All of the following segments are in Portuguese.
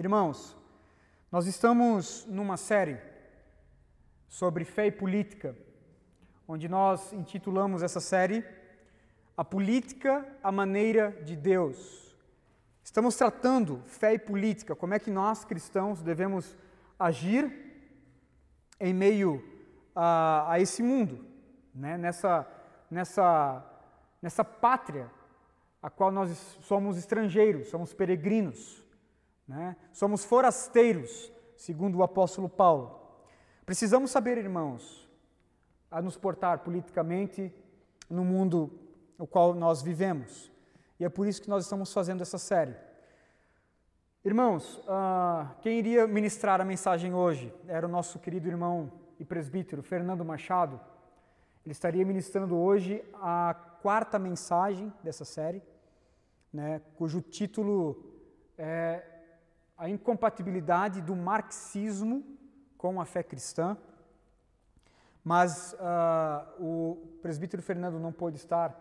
Irmãos, nós estamos numa série sobre fé e política, onde nós intitulamos essa série A Política, a Maneira de Deus. Estamos tratando fé e política, como é que nós cristãos devemos agir em meio a, a esse mundo, né? nessa, nessa, nessa pátria a qual nós somos estrangeiros, somos peregrinos. Né? Somos forasteiros, segundo o apóstolo Paulo. Precisamos saber, irmãos, a nos portar politicamente no mundo no qual nós vivemos. E é por isso que nós estamos fazendo essa série. Irmãos, uh, quem iria ministrar a mensagem hoje era o nosso querido irmão e presbítero Fernando Machado. Ele estaria ministrando hoje a quarta mensagem dessa série, né, cujo título é a incompatibilidade do marxismo com a fé cristã. Mas uh, o presbítero Fernando não pôde estar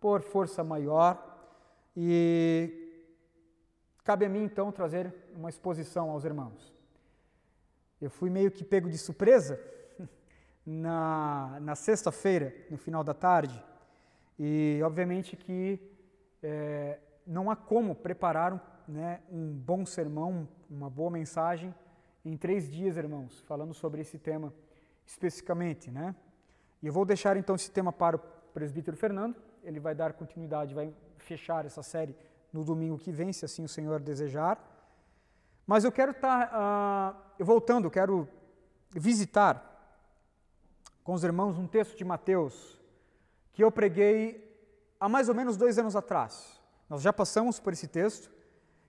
por força maior e cabe a mim então trazer uma exposição aos irmãos. Eu fui meio que pego de surpresa na, na sexta-feira, no final da tarde, e obviamente que é, não há como preparar um né, um bom sermão, uma boa mensagem em três dias, irmãos, falando sobre esse tema especificamente, né? E eu vou deixar então esse tema para o presbítero Fernando, ele vai dar continuidade, vai fechar essa série no domingo que vem, se assim o Senhor desejar. Mas eu quero estar, tá, uh, voltando, eu quero visitar com os irmãos um texto de Mateus que eu preguei há mais ou menos dois anos atrás. Nós já passamos por esse texto,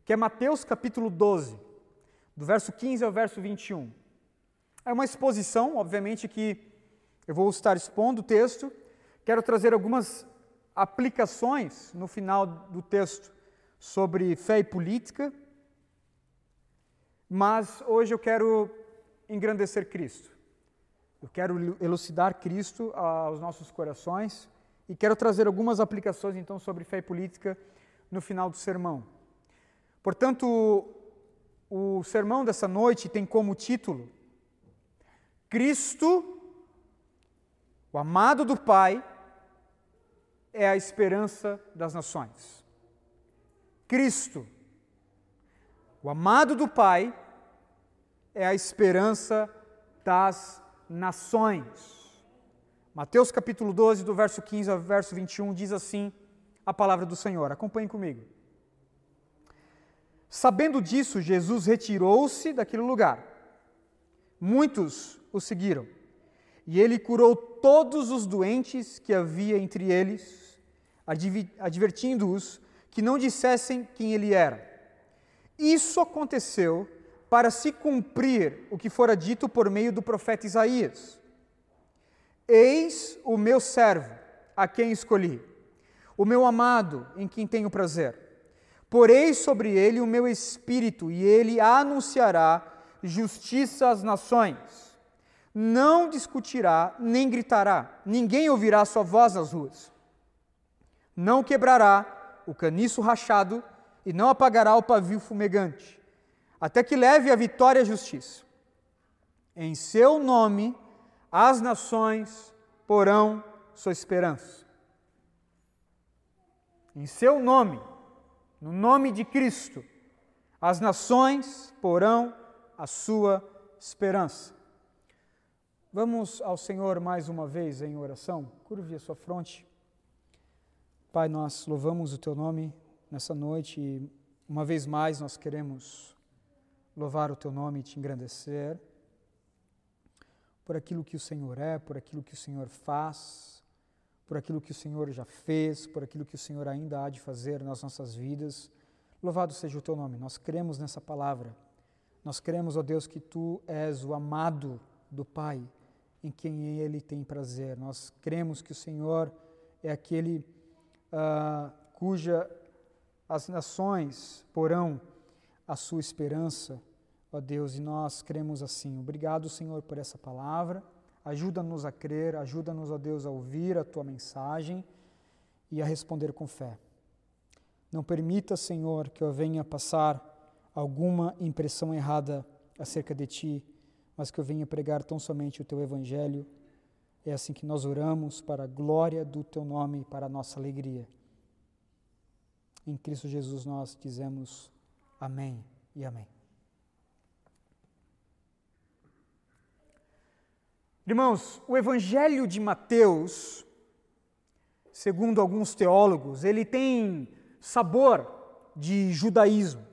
que é Mateus capítulo 12, do verso 15 ao verso 21. É uma exposição, obviamente, que eu vou estar expondo o texto. Quero trazer algumas aplicações no final do texto sobre fé e política, mas hoje eu quero engrandecer Cristo. Eu quero elucidar Cristo aos nossos corações e quero trazer algumas aplicações então sobre fé e política no final do sermão. Portanto, o sermão dessa noite tem como título Cristo, o amado do Pai, é a esperança das nações. Cristo, o amado do Pai, é a esperança das nações. Mateus capítulo 12, do verso 15 ao verso 21, diz assim a palavra do Senhor. Acompanhe comigo. Sabendo disso, Jesus retirou-se daquele lugar. Muitos o seguiram. E ele curou todos os doentes que havia entre eles, advertindo-os que não dissessem quem ele era. Isso aconteceu para se cumprir o que fora dito por meio do profeta Isaías. Eis o meu servo, a quem escolhi, o meu amado, em quem tenho prazer. Porei sobre ele o meu espírito, e ele anunciará justiça às nações. Não discutirá, nem gritará, ninguém ouvirá sua voz nas ruas. Não quebrará o caniço rachado, e não apagará o pavio fumegante, até que leve a vitória a justiça. Em seu nome, as nações porão sua esperança. Em seu nome, no nome de Cristo, as nações porão a sua esperança. Vamos ao Senhor mais uma vez em oração. Curve a sua fronte. Pai, nós louvamos o teu nome nessa noite e uma vez mais nós queremos louvar o teu nome e te engrandecer por aquilo que o Senhor é, por aquilo que o Senhor faz por aquilo que o Senhor já fez, por aquilo que o Senhor ainda há de fazer nas nossas vidas. Louvado seja o teu nome. Nós cremos nessa palavra. Nós cremos, ó Deus, que tu és o amado do Pai, em quem ele tem prazer. Nós cremos que o Senhor é aquele uh, cuja as nações porão a sua esperança, ó Deus, e nós cremos assim. Obrigado, Senhor, por essa palavra. Ajuda-nos a crer, ajuda-nos, ó Deus, a ouvir a tua mensagem e a responder com fé. Não permita, Senhor, que eu venha passar alguma impressão errada acerca de ti, mas que eu venha pregar tão somente o teu evangelho. É assim que nós oramos para a glória do teu nome e para a nossa alegria. Em Cristo Jesus nós dizemos amém e amém. Irmãos, o Evangelho de Mateus, segundo alguns teólogos, ele tem sabor de judaísmo.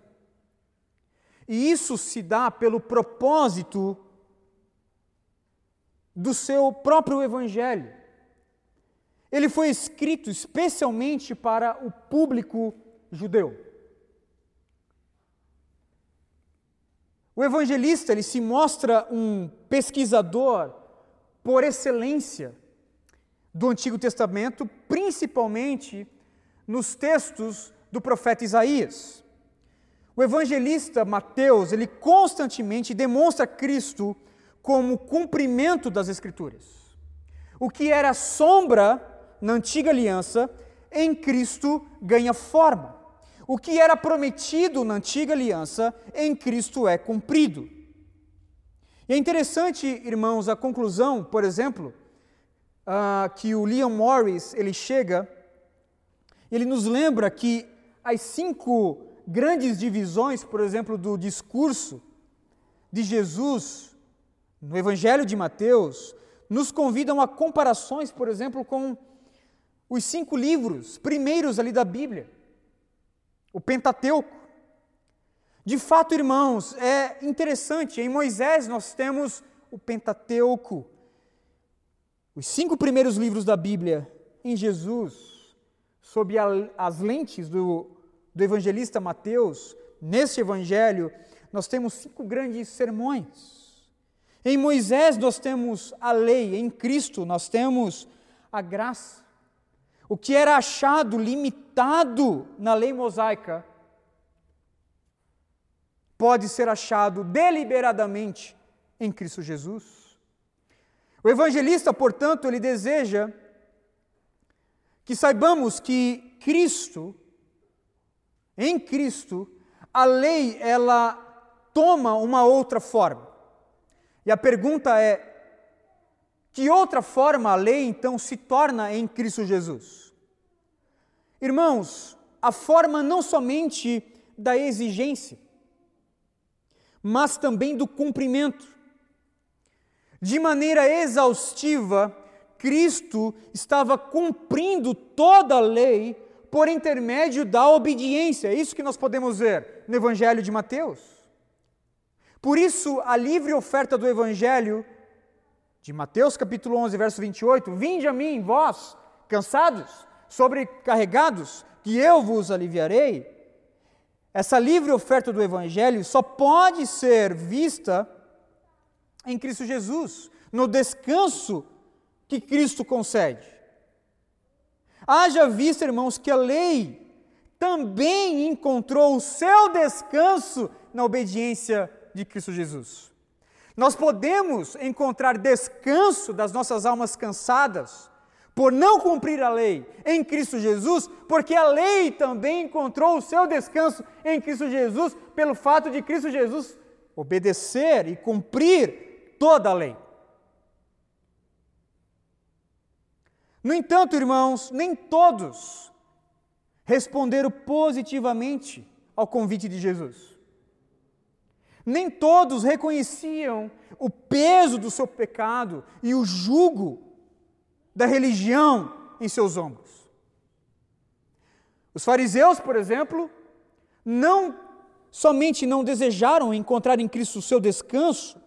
E isso se dá pelo propósito do seu próprio Evangelho. Ele foi escrito especialmente para o público judeu. O evangelista ele se mostra um pesquisador por excelência do Antigo Testamento, principalmente nos textos do profeta Isaías. O evangelista Mateus, ele constantemente demonstra Cristo como cumprimento das Escrituras. O que era sombra na antiga aliança, em Cristo ganha forma. O que era prometido na antiga aliança, em Cristo é cumprido. E é interessante, irmãos, a conclusão, por exemplo, uh, que o Leon Morris ele chega, ele nos lembra que as cinco grandes divisões, por exemplo, do discurso de Jesus no Evangelho de Mateus, nos convidam a comparações, por exemplo, com os cinco livros primeiros ali da Bíblia, o Pentateuco. De fato, irmãos, é interessante, em Moisés nós temos o Pentateuco, os cinco primeiros livros da Bíblia, em Jesus, sob a, as lentes do do evangelista Mateus, nesse evangelho, nós temos cinco grandes sermões. Em Moisés nós temos a lei, em Cristo nós temos a graça. O que era achado limitado na lei mosaica pode ser achado deliberadamente em Cristo Jesus. O evangelista, portanto, ele deseja que saibamos que Cristo em Cristo, a lei ela toma uma outra forma. E a pergunta é: que outra forma a lei então se torna em Cristo Jesus? Irmãos, a forma não somente da exigência, mas também do cumprimento. De maneira exaustiva, Cristo estava cumprindo toda a lei por intermédio da obediência. É isso que nós podemos ver no Evangelho de Mateus. Por isso, a livre oferta do Evangelho de Mateus, capítulo 11, verso 28, Vinde a mim, vós, cansados, sobrecarregados, que eu vos aliviarei. Essa livre oferta do Evangelho só pode ser vista em Cristo Jesus, no descanso que Cristo concede. Haja visto, irmãos, que a lei também encontrou o seu descanso na obediência de Cristo Jesus. Nós podemos encontrar descanso das nossas almas cansadas por não cumprir a lei em Cristo Jesus, porque a lei também encontrou o seu descanso em Cristo Jesus, pelo fato de Cristo Jesus obedecer e cumprir toda a lei. No entanto, irmãos, nem todos responderam positivamente ao convite de Jesus. Nem todos reconheciam o peso do seu pecado e o jugo da religião em seus ombros. Os fariseus, por exemplo, não somente não desejaram encontrar em Cristo o seu descanso,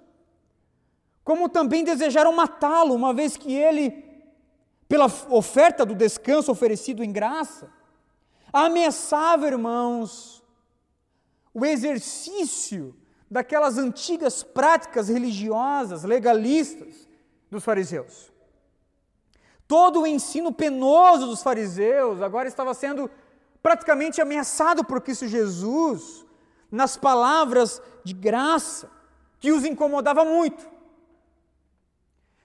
como também desejaram matá-lo, uma vez que ele pela oferta do descanso oferecido em graça, ameaçava, irmãos, o exercício daquelas antigas práticas religiosas, legalistas dos fariseus. Todo o ensino penoso dos fariseus agora estava sendo praticamente ameaçado por Cristo Jesus nas palavras de graça que os incomodava muito.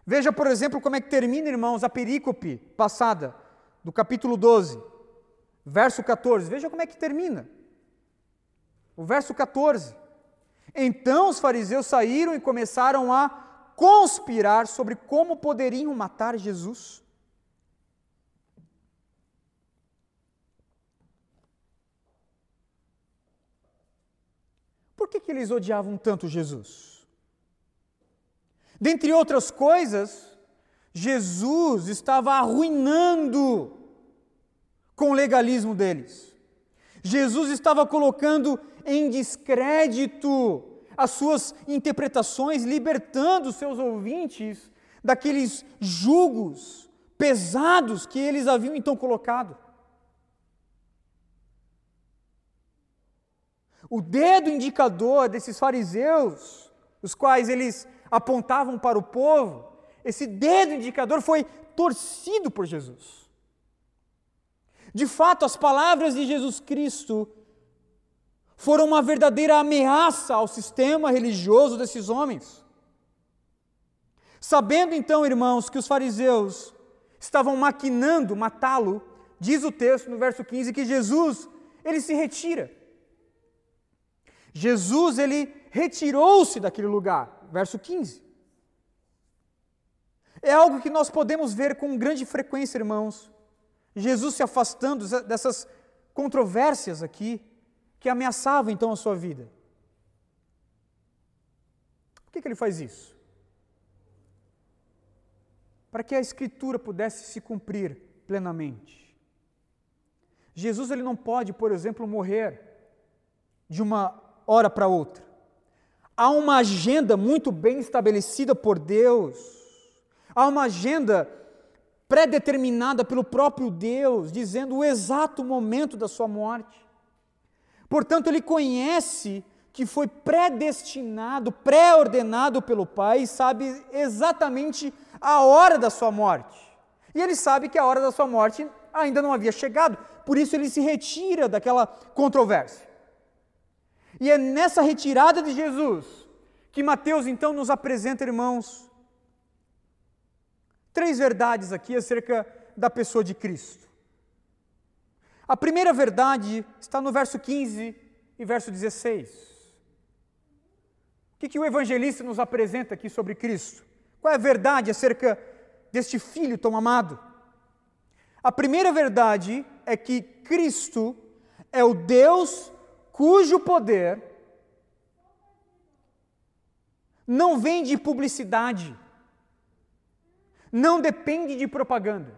Veja, por exemplo, como é que termina, irmãos, a perícope passada, do capítulo 12, verso 14. Veja como é que termina. O verso 14. Então os fariseus saíram e começaram a conspirar sobre como poderiam matar Jesus. Que, que eles odiavam tanto Jesus? Dentre outras coisas, Jesus estava arruinando com o legalismo deles. Jesus estava colocando em descrédito as suas interpretações, libertando seus ouvintes daqueles julgos pesados que eles haviam então colocado. O dedo indicador desses fariseus, os quais eles apontavam para o povo, esse dedo indicador foi torcido por Jesus. De fato, as palavras de Jesus Cristo foram uma verdadeira ameaça ao sistema religioso desses homens. Sabendo então, irmãos, que os fariseus estavam maquinando matá-lo, diz o texto no verso 15 que Jesus, ele se retira. Jesus, ele retirou-se daquele lugar, verso 15. É algo que nós podemos ver com grande frequência, irmãos. Jesus se afastando dessas controvérsias aqui que ameaçavam então a sua vida. Por que, que ele faz isso? Para que a Escritura pudesse se cumprir plenamente. Jesus ele não pode, por exemplo, morrer de uma hora para outra. Há uma agenda muito bem estabelecida por Deus. Há uma agenda predeterminada pelo próprio Deus, dizendo o exato momento da sua morte. Portanto, ele conhece que foi predestinado, pré-ordenado pelo Pai e sabe exatamente a hora da sua morte. E ele sabe que a hora da sua morte ainda não havia chegado, por isso ele se retira daquela controvérsia. E é nessa retirada de Jesus que Mateus então nos apresenta, irmãos, três verdades aqui acerca da pessoa de Cristo. A primeira verdade está no verso 15 e verso 16. O que, que o evangelista nos apresenta aqui sobre Cristo? Qual é a verdade acerca deste filho tão amado? A primeira verdade é que Cristo é o Deus cujo poder não vem de publicidade, não depende de propaganda.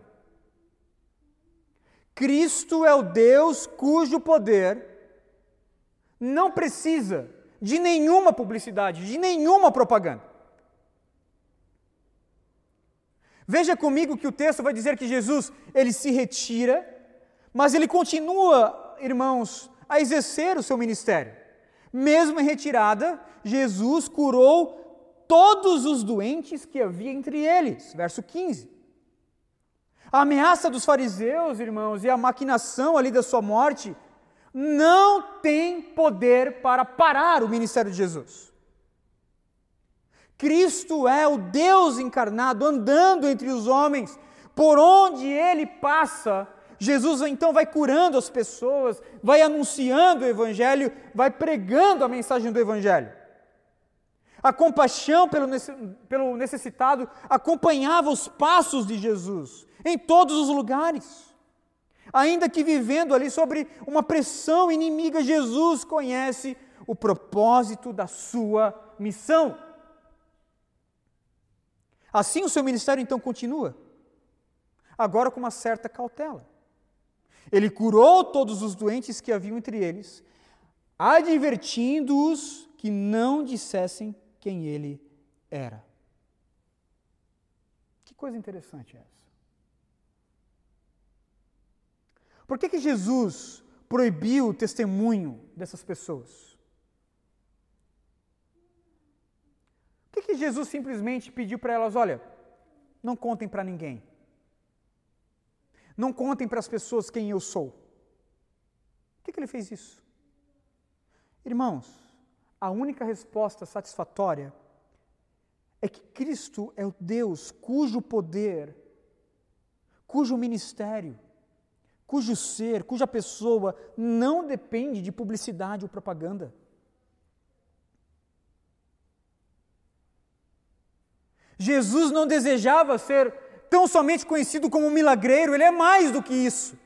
Cristo é o Deus cujo poder não precisa de nenhuma publicidade, de nenhuma propaganda. Veja comigo que o texto vai dizer que Jesus, ele se retira, mas ele continua, irmãos, a exercer o seu ministério. Mesmo em retirada, Jesus curou todos os doentes que havia entre eles. Verso 15. A ameaça dos fariseus, irmãos, e a maquinação ali da sua morte não tem poder para parar o ministério de Jesus. Cristo é o Deus encarnado andando entre os homens, por onde ele passa, Jesus então vai curando as pessoas, vai anunciando o Evangelho, vai pregando a mensagem do Evangelho. A compaixão pelo necessitado acompanhava os passos de Jesus em todos os lugares. Ainda que vivendo ali sobre uma pressão inimiga, Jesus conhece o propósito da sua missão. Assim o seu ministério então continua, agora com uma certa cautela. Ele curou todos os doentes que haviam entre eles, advertindo-os que não dissessem quem ele era. Que coisa interessante é essa. Por que, que Jesus proibiu o testemunho dessas pessoas? Por que, que Jesus simplesmente pediu para elas: olha, não contem para ninguém? Não contem para as pessoas quem eu sou. Por que, que ele fez isso? Irmãos, a única resposta satisfatória é que Cristo é o Deus cujo poder, cujo ministério cujo ser, cuja pessoa não depende de publicidade ou propaganda. Jesus não desejava ser tão somente conhecido como milagreiro, ele é mais do que isso.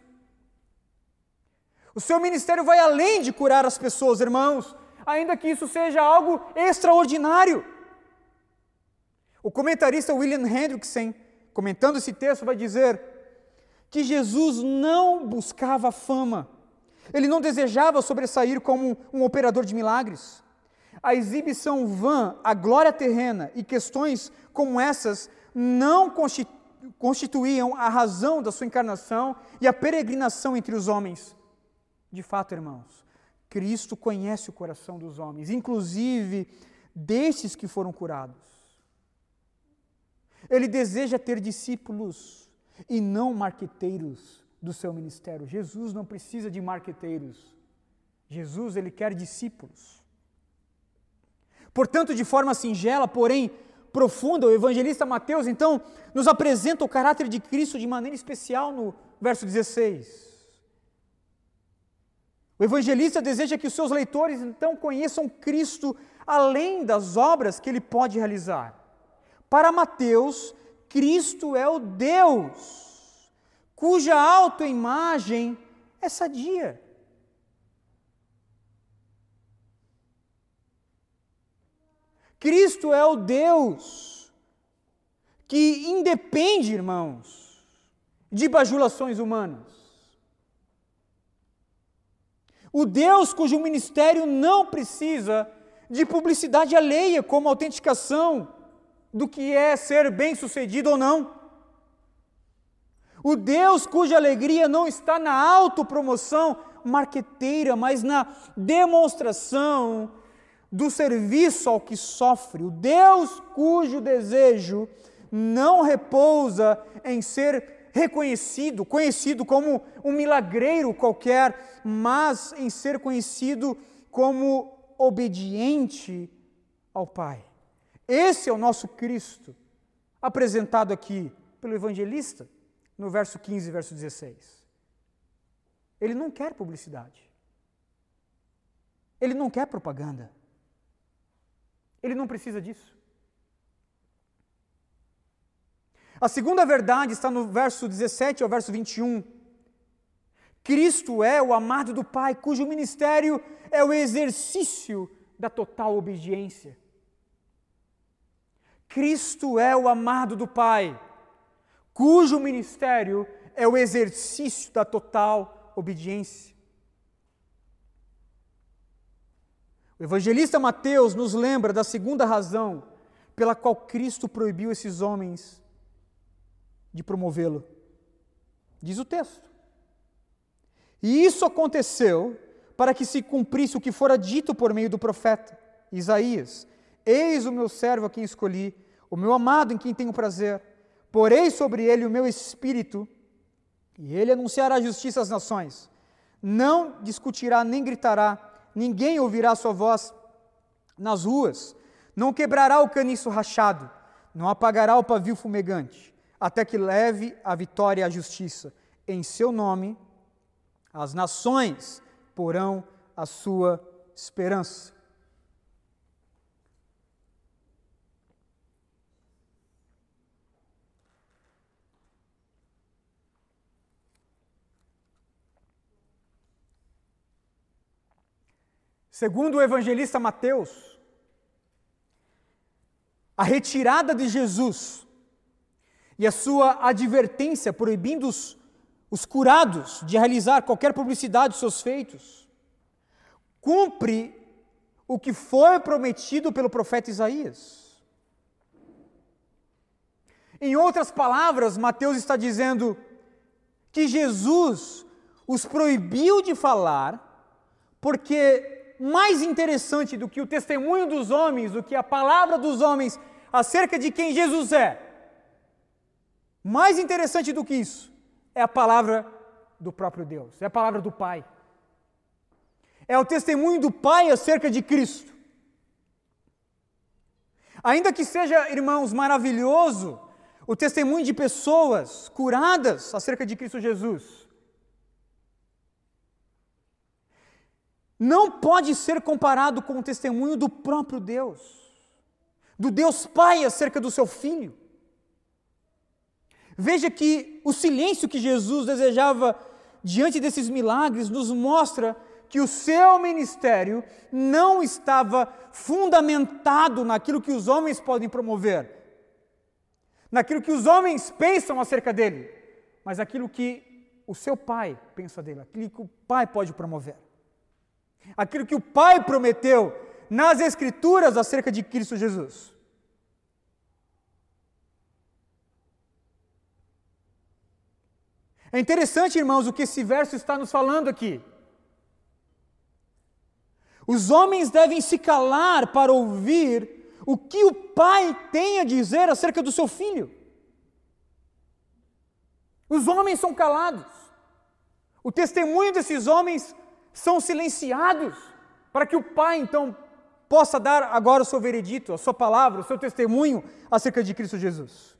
O seu ministério vai além de curar as pessoas, irmãos, ainda que isso seja algo extraordinário. O comentarista William Hendrickson, comentando esse texto, vai dizer que Jesus não buscava fama, ele não desejava sobressair como um operador de milagres. A exibição vã, a glória terrena e questões como essas não constituíam a razão da sua encarnação e a peregrinação entre os homens. De fato, irmãos, Cristo conhece o coração dos homens, inclusive desses que foram curados. Ele deseja ter discípulos e não marqueteiros do seu ministério. Jesus não precisa de marqueteiros. Jesus, ele quer discípulos. Portanto, de forma singela, porém profunda, o evangelista Mateus então nos apresenta o caráter de Cristo de maneira especial no verso 16. O evangelista deseja que os seus leitores então conheçam Cristo além das obras que ele pode realizar. Para Mateus, Cristo é o Deus cuja autoimagem é sadia. Cristo é o Deus que independe, irmãos, de bajulações humanas. O Deus cujo ministério não precisa de publicidade alheia como autenticação do que é ser bem-sucedido ou não. O Deus cuja alegria não está na autopromoção marqueteira, mas na demonstração do serviço ao que sofre. O Deus cujo desejo não repousa em ser reconhecido, conhecido como um milagreiro qualquer, mas em ser conhecido como obediente ao Pai. Esse é o nosso Cristo, apresentado aqui pelo evangelista no verso 15 verso 16. Ele não quer publicidade. Ele não quer propaganda. Ele não precisa disso. A segunda verdade está no verso 17 ao verso 21. Cristo é o amado do Pai, cujo ministério é o exercício da total obediência. Cristo é o amado do Pai, cujo ministério é o exercício da total obediência. O evangelista Mateus nos lembra da segunda razão pela qual Cristo proibiu esses homens de promovê-lo. Diz o texto. E isso aconteceu para que se cumprisse o que fora dito por meio do profeta Isaías: Eis o meu servo a quem escolhi, o meu amado em quem tenho prazer. Porei sobre ele o meu espírito, e ele anunciará justiça às nações. Não discutirá nem gritará, ninguém ouvirá sua voz nas ruas. Não quebrará o caniço rachado, não apagará o pavio fumegante, até que leve a vitória e a justiça. Em seu nome, as nações porão a sua esperança. Segundo o evangelista Mateus, a retirada de Jesus e a sua advertência proibindo os, os curados de realizar qualquer publicidade de seus feitos, cumpre o que foi prometido pelo profeta Isaías. Em outras palavras, Mateus está dizendo que Jesus os proibiu de falar porque mais interessante do que o testemunho dos homens, do que a palavra dos homens acerca de quem Jesus é, mais interessante do que isso, é a palavra do próprio Deus, é a palavra do Pai. É o testemunho do Pai acerca de Cristo. Ainda que seja, irmãos, maravilhoso o testemunho de pessoas curadas acerca de Cristo Jesus, não pode ser comparado com o testemunho do próprio Deus, do Deus Pai acerca do seu filho. Veja que o silêncio que Jesus desejava diante desses milagres nos mostra que o seu ministério não estava fundamentado naquilo que os homens podem promover, naquilo que os homens pensam acerca dele, mas aquilo que o seu pai pensa dele, aquilo que o pai pode promover. Aquilo que o pai prometeu nas Escrituras acerca de Cristo Jesus. É interessante, irmãos, o que esse verso está nos falando aqui. Os homens devem se calar para ouvir o que o pai tem a dizer acerca do seu filho. Os homens são calados. O testemunho desses homens são silenciados para que o pai então possa dar agora o seu veredito, a sua palavra, o seu testemunho acerca de Cristo Jesus.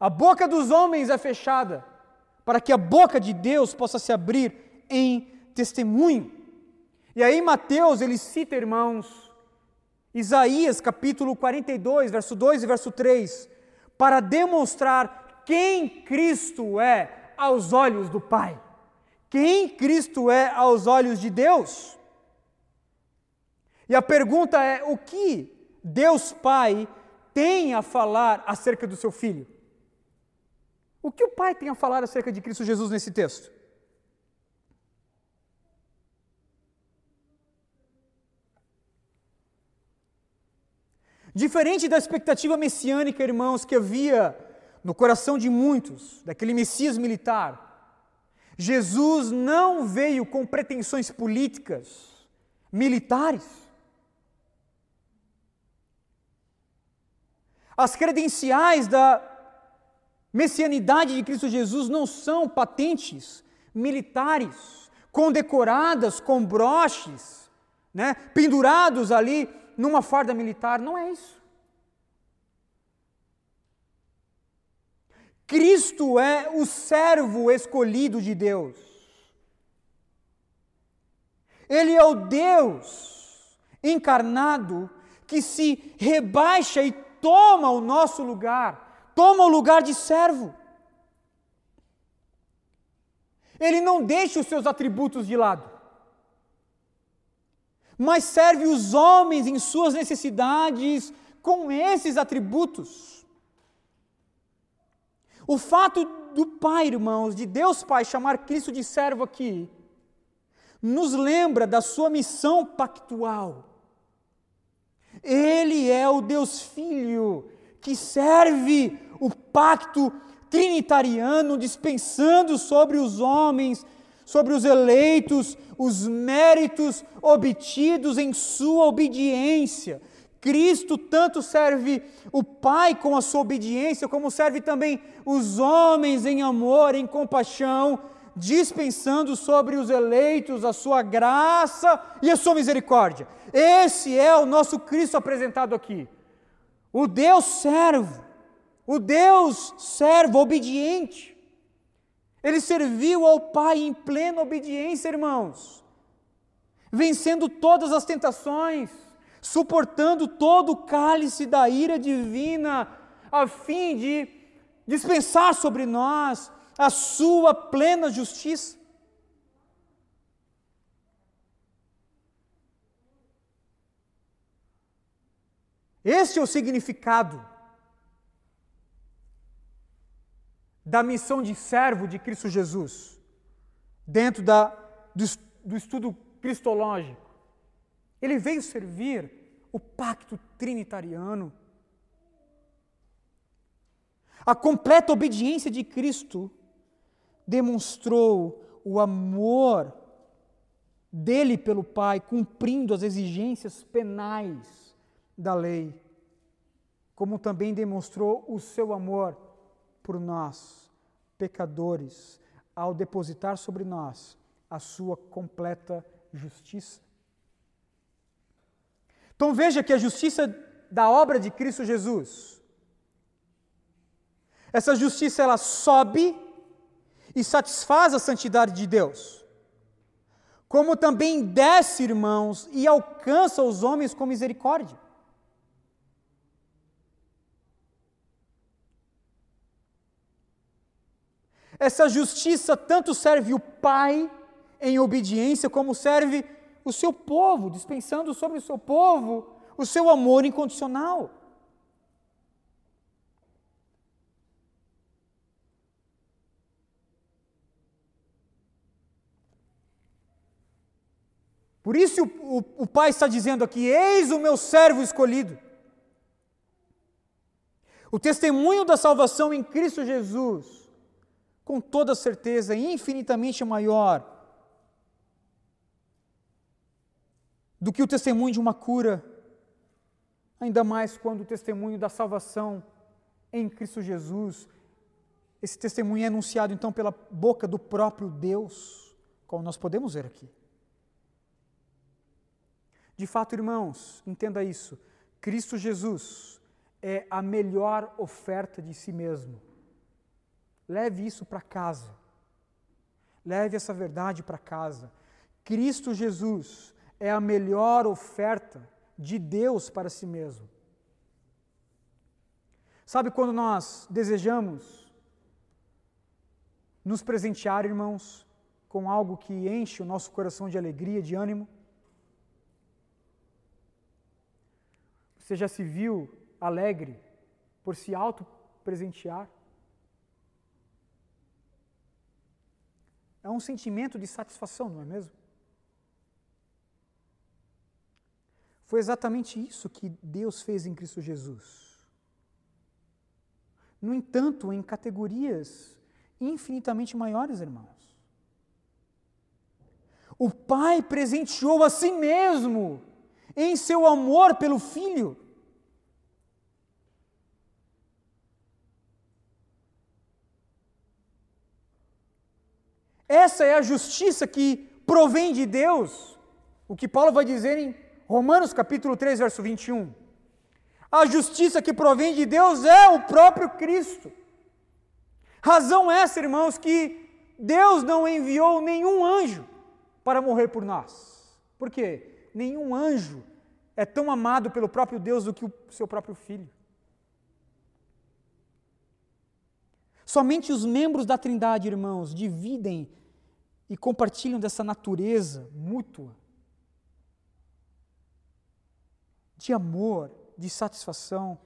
A boca dos homens é fechada para que a boca de Deus possa se abrir em testemunho. E aí Mateus, ele cita, irmãos, Isaías capítulo 42, verso 2 e verso 3, para demonstrar quem Cristo é aos olhos do Pai. Quem Cristo é aos olhos de Deus? E a pergunta é: o que Deus Pai tem a falar acerca do seu filho? O que o Pai tem a falar acerca de Cristo Jesus nesse texto? Diferente da expectativa messiânica, irmãos, que havia no coração de muitos, daquele Messias militar, Jesus não veio com pretensões políticas, militares. As credenciais da messianidade de Cristo Jesus não são patentes militares, condecoradas com broches, né, pendurados ali numa farda militar. Não é isso. Cristo é o servo escolhido de Deus. Ele é o Deus encarnado que se rebaixa e toma o nosso lugar toma o lugar de servo. Ele não deixa os seus atributos de lado, mas serve os homens em suas necessidades com esses atributos. O fato do Pai, irmãos, de Deus Pai chamar Cristo de servo aqui, nos lembra da sua missão pactual. Ele é o Deus Filho que serve o pacto trinitariano, dispensando sobre os homens, sobre os eleitos, os méritos obtidos em sua obediência. Cristo tanto serve o Pai com a sua obediência, como serve também os homens em amor, em compaixão, dispensando sobre os eleitos a sua graça e a sua misericórdia. Esse é o nosso Cristo apresentado aqui. O Deus servo, o Deus servo obediente. Ele serviu ao Pai em plena obediência, irmãos, vencendo todas as tentações, suportando todo o cálice da ira divina, a fim de dispensar sobre nós a sua plena justiça. Este é o significado da missão de servo de Cristo Jesus, dentro da, do, do estudo cristológico. Ele veio servir o pacto trinitariano. A completa obediência de Cristo demonstrou o amor dele pelo Pai, cumprindo as exigências penais da lei, como também demonstrou o seu amor por nós, pecadores, ao depositar sobre nós a sua completa justiça. Então veja que a justiça da obra de Cristo Jesus, essa justiça ela sobe e satisfaz a santidade de Deus, como também desce, irmãos, e alcança os homens com misericórdia. Essa justiça tanto serve o Pai em obediência, como serve o seu povo, dispensando sobre o seu povo o seu amor incondicional. Por isso o, o, o, Pai está dizendo aqui: Eis o meu servo escolhido. O testemunho da salvação em Cristo Jesus, com toda certeza, é infinitamente maior do que o testemunho de uma cura, ainda mais quando o testemunho da salvação em Cristo Jesus, esse testemunho é anunciado então pela boca do próprio Deus, como nós podemos ver aqui. De fato, irmãos, entenda isso: Cristo Jesus é a melhor oferta de si mesmo. Leve isso para casa. Leve essa verdade para casa. Cristo Jesus é a melhor oferta de Deus para si mesmo. Sabe quando nós desejamos nos presentear, irmãos, com algo que enche o nosso coração de alegria, de ânimo? Você já se viu alegre por se auto-presentear? É um sentimento de satisfação, não é mesmo? Foi exatamente isso que Deus fez em Cristo Jesus. No entanto, em categorias infinitamente maiores, irmãos. O Pai presenteou a si mesmo em seu amor pelo Filho. Essa é a justiça que provém de Deus. O que Paulo vai dizer em Romanos capítulo 3, verso 21. A justiça que provém de Deus é o próprio Cristo. Razão essa, irmãos, que Deus não enviou nenhum anjo para morrer por nós. Por quê? nenhum anjo é tão amado pelo próprio Deus do que o seu próprio filho. Somente os membros da Trindade, irmãos, dividem e compartilham dessa natureza mútua de amor, de satisfação.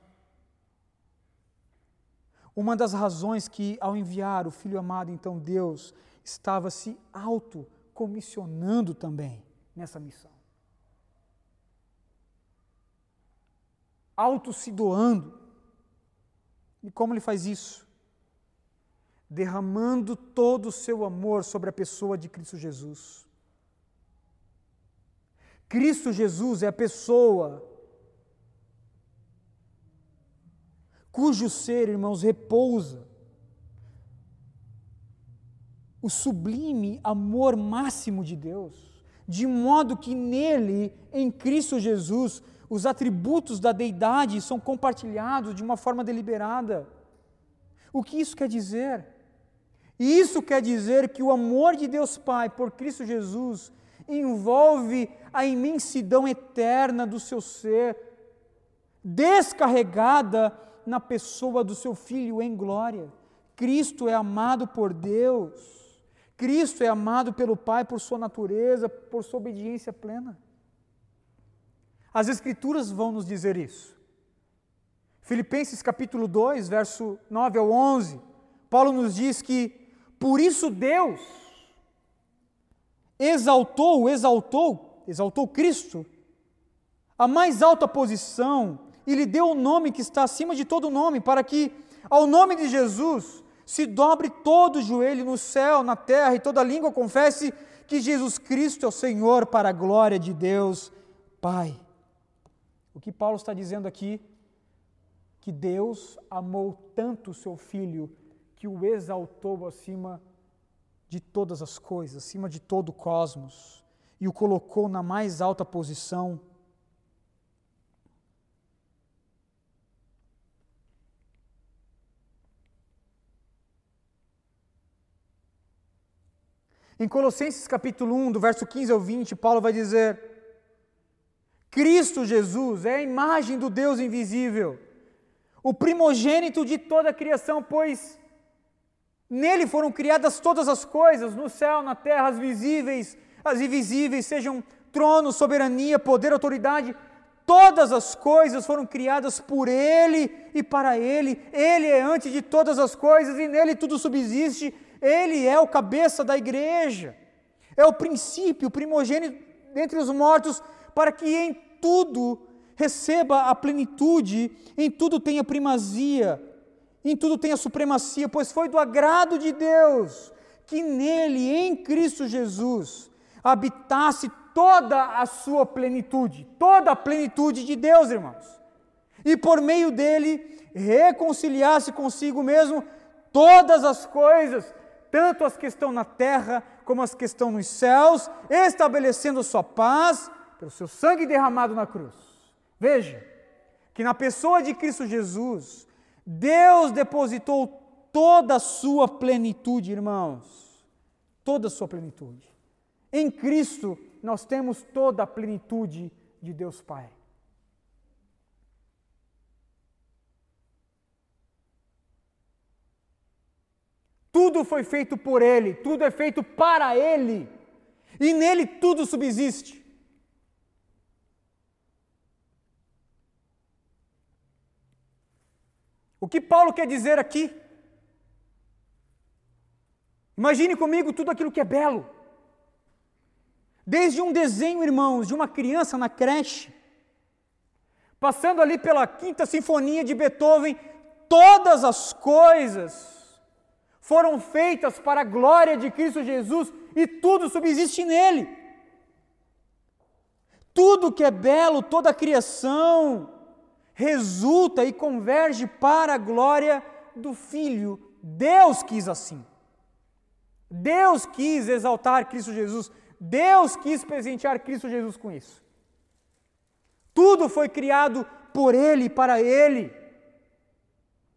Uma das razões que, ao enviar o Filho amado, então Deus estava se autocomissionando também nessa missão. auto se doando. E como ele faz isso? Derramando todo o seu amor sobre a pessoa de Cristo Jesus. Cristo Jesus é a pessoa cujo ser, irmãos, repousa o sublime amor máximo de Deus, de modo que nele, em Cristo Jesus, os atributos da deidade são compartilhados de uma forma deliberada. O que isso quer dizer? Isso quer dizer que o amor de Deus Pai por Cristo Jesus envolve a imensidão eterna do seu ser, descarregada na pessoa do seu Filho em glória. Cristo é amado por Deus, Cristo é amado pelo Pai por sua natureza, por sua obediência plena. As Escrituras vão nos dizer isso. Filipenses capítulo 2, verso 9 ao 11, Paulo nos diz que por isso Deus exaltou, exaltou, exaltou Cristo a mais alta posição e lhe deu o um nome que está acima de todo nome, para que ao nome de Jesus se dobre todo o joelho no céu, na terra e toda língua confesse que Jesus Cristo é o Senhor para a glória de Deus Pai. O que Paulo está dizendo aqui? Que Deus amou tanto o seu filho que o exaltou acima de todas as coisas, acima de todo o cosmos, e o colocou na mais alta posição. Em Colossenses capítulo 1, do verso 15 ao 20, Paulo vai dizer: Cristo Jesus é a imagem do Deus invisível, o primogênito de toda a criação, pois nele foram criadas todas as coisas, no céu, na terra, as visíveis, as invisíveis, sejam trono, soberania, poder, autoridade, todas as coisas foram criadas por Ele e para Ele. Ele é antes de todas as coisas e nele tudo subsiste. Ele é o cabeça da igreja, é o princípio, o primogênito dentre os mortos, para que em tudo receba a plenitude, em tudo tenha primazia, em tudo tenha supremacia, pois foi do agrado de Deus que nele, em Cristo Jesus, habitasse toda a sua plenitude, toda a plenitude de Deus, irmãos. E por meio dele reconciliasse consigo mesmo todas as coisas, tanto as que estão na terra como as que estão nos céus, estabelecendo sua paz pelo seu sangue derramado na cruz. Veja que na pessoa de Cristo Jesus, Deus depositou toda a sua plenitude, irmãos. Toda a sua plenitude. Em Cristo, nós temos toda a plenitude de Deus Pai. Tudo foi feito por Ele, tudo é feito para Ele, e nele tudo subsiste. O que Paulo quer dizer aqui? Imagine comigo tudo aquilo que é belo. Desde um desenho, irmãos, de uma criança na creche, passando ali pela quinta sinfonia de Beethoven, todas as coisas foram feitas para a glória de Cristo Jesus e tudo subsiste nele. Tudo que é belo, toda a criação, resulta e converge para a glória do Filho. Deus quis assim. Deus quis exaltar Cristo Jesus. Deus quis presentear Cristo Jesus com isso. Tudo foi criado por Ele e para Ele.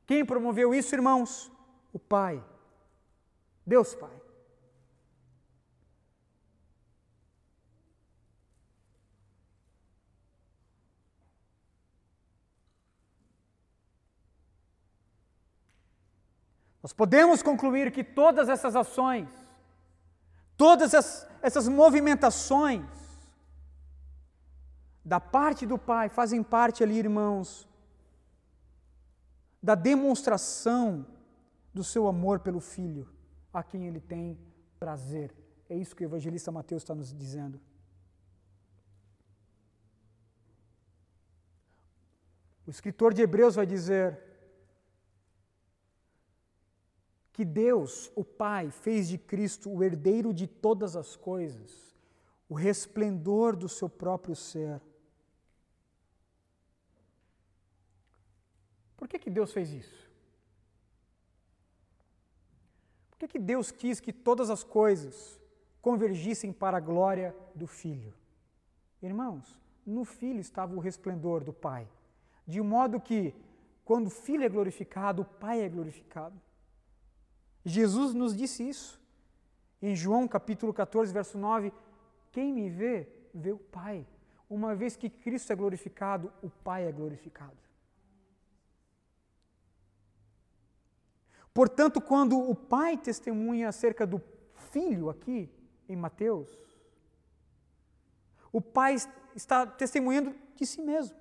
Quem promoveu isso, irmãos? O Pai. Deus Pai. Nós podemos concluir que todas essas ações, todas essas movimentações da parte do Pai fazem parte ali, irmãos, da demonstração do seu amor pelo Filho, a quem ele tem prazer. É isso que o evangelista Mateus está nos dizendo. O escritor de Hebreus vai dizer: que Deus, o Pai, fez de Cristo o herdeiro de todas as coisas, o resplendor do seu próprio ser. Por que, que Deus fez isso? Por que, que Deus quis que todas as coisas convergissem para a glória do Filho? Irmãos, no Filho estava o resplendor do Pai, de modo que, quando o Filho é glorificado, o Pai é glorificado. Jesus nos disse isso. Em João capítulo 14, verso 9: Quem me vê, vê o Pai. Uma vez que Cristo é glorificado, o Pai é glorificado. Portanto, quando o Pai testemunha acerca do Filho aqui, em Mateus, o Pai está testemunhando de si mesmo.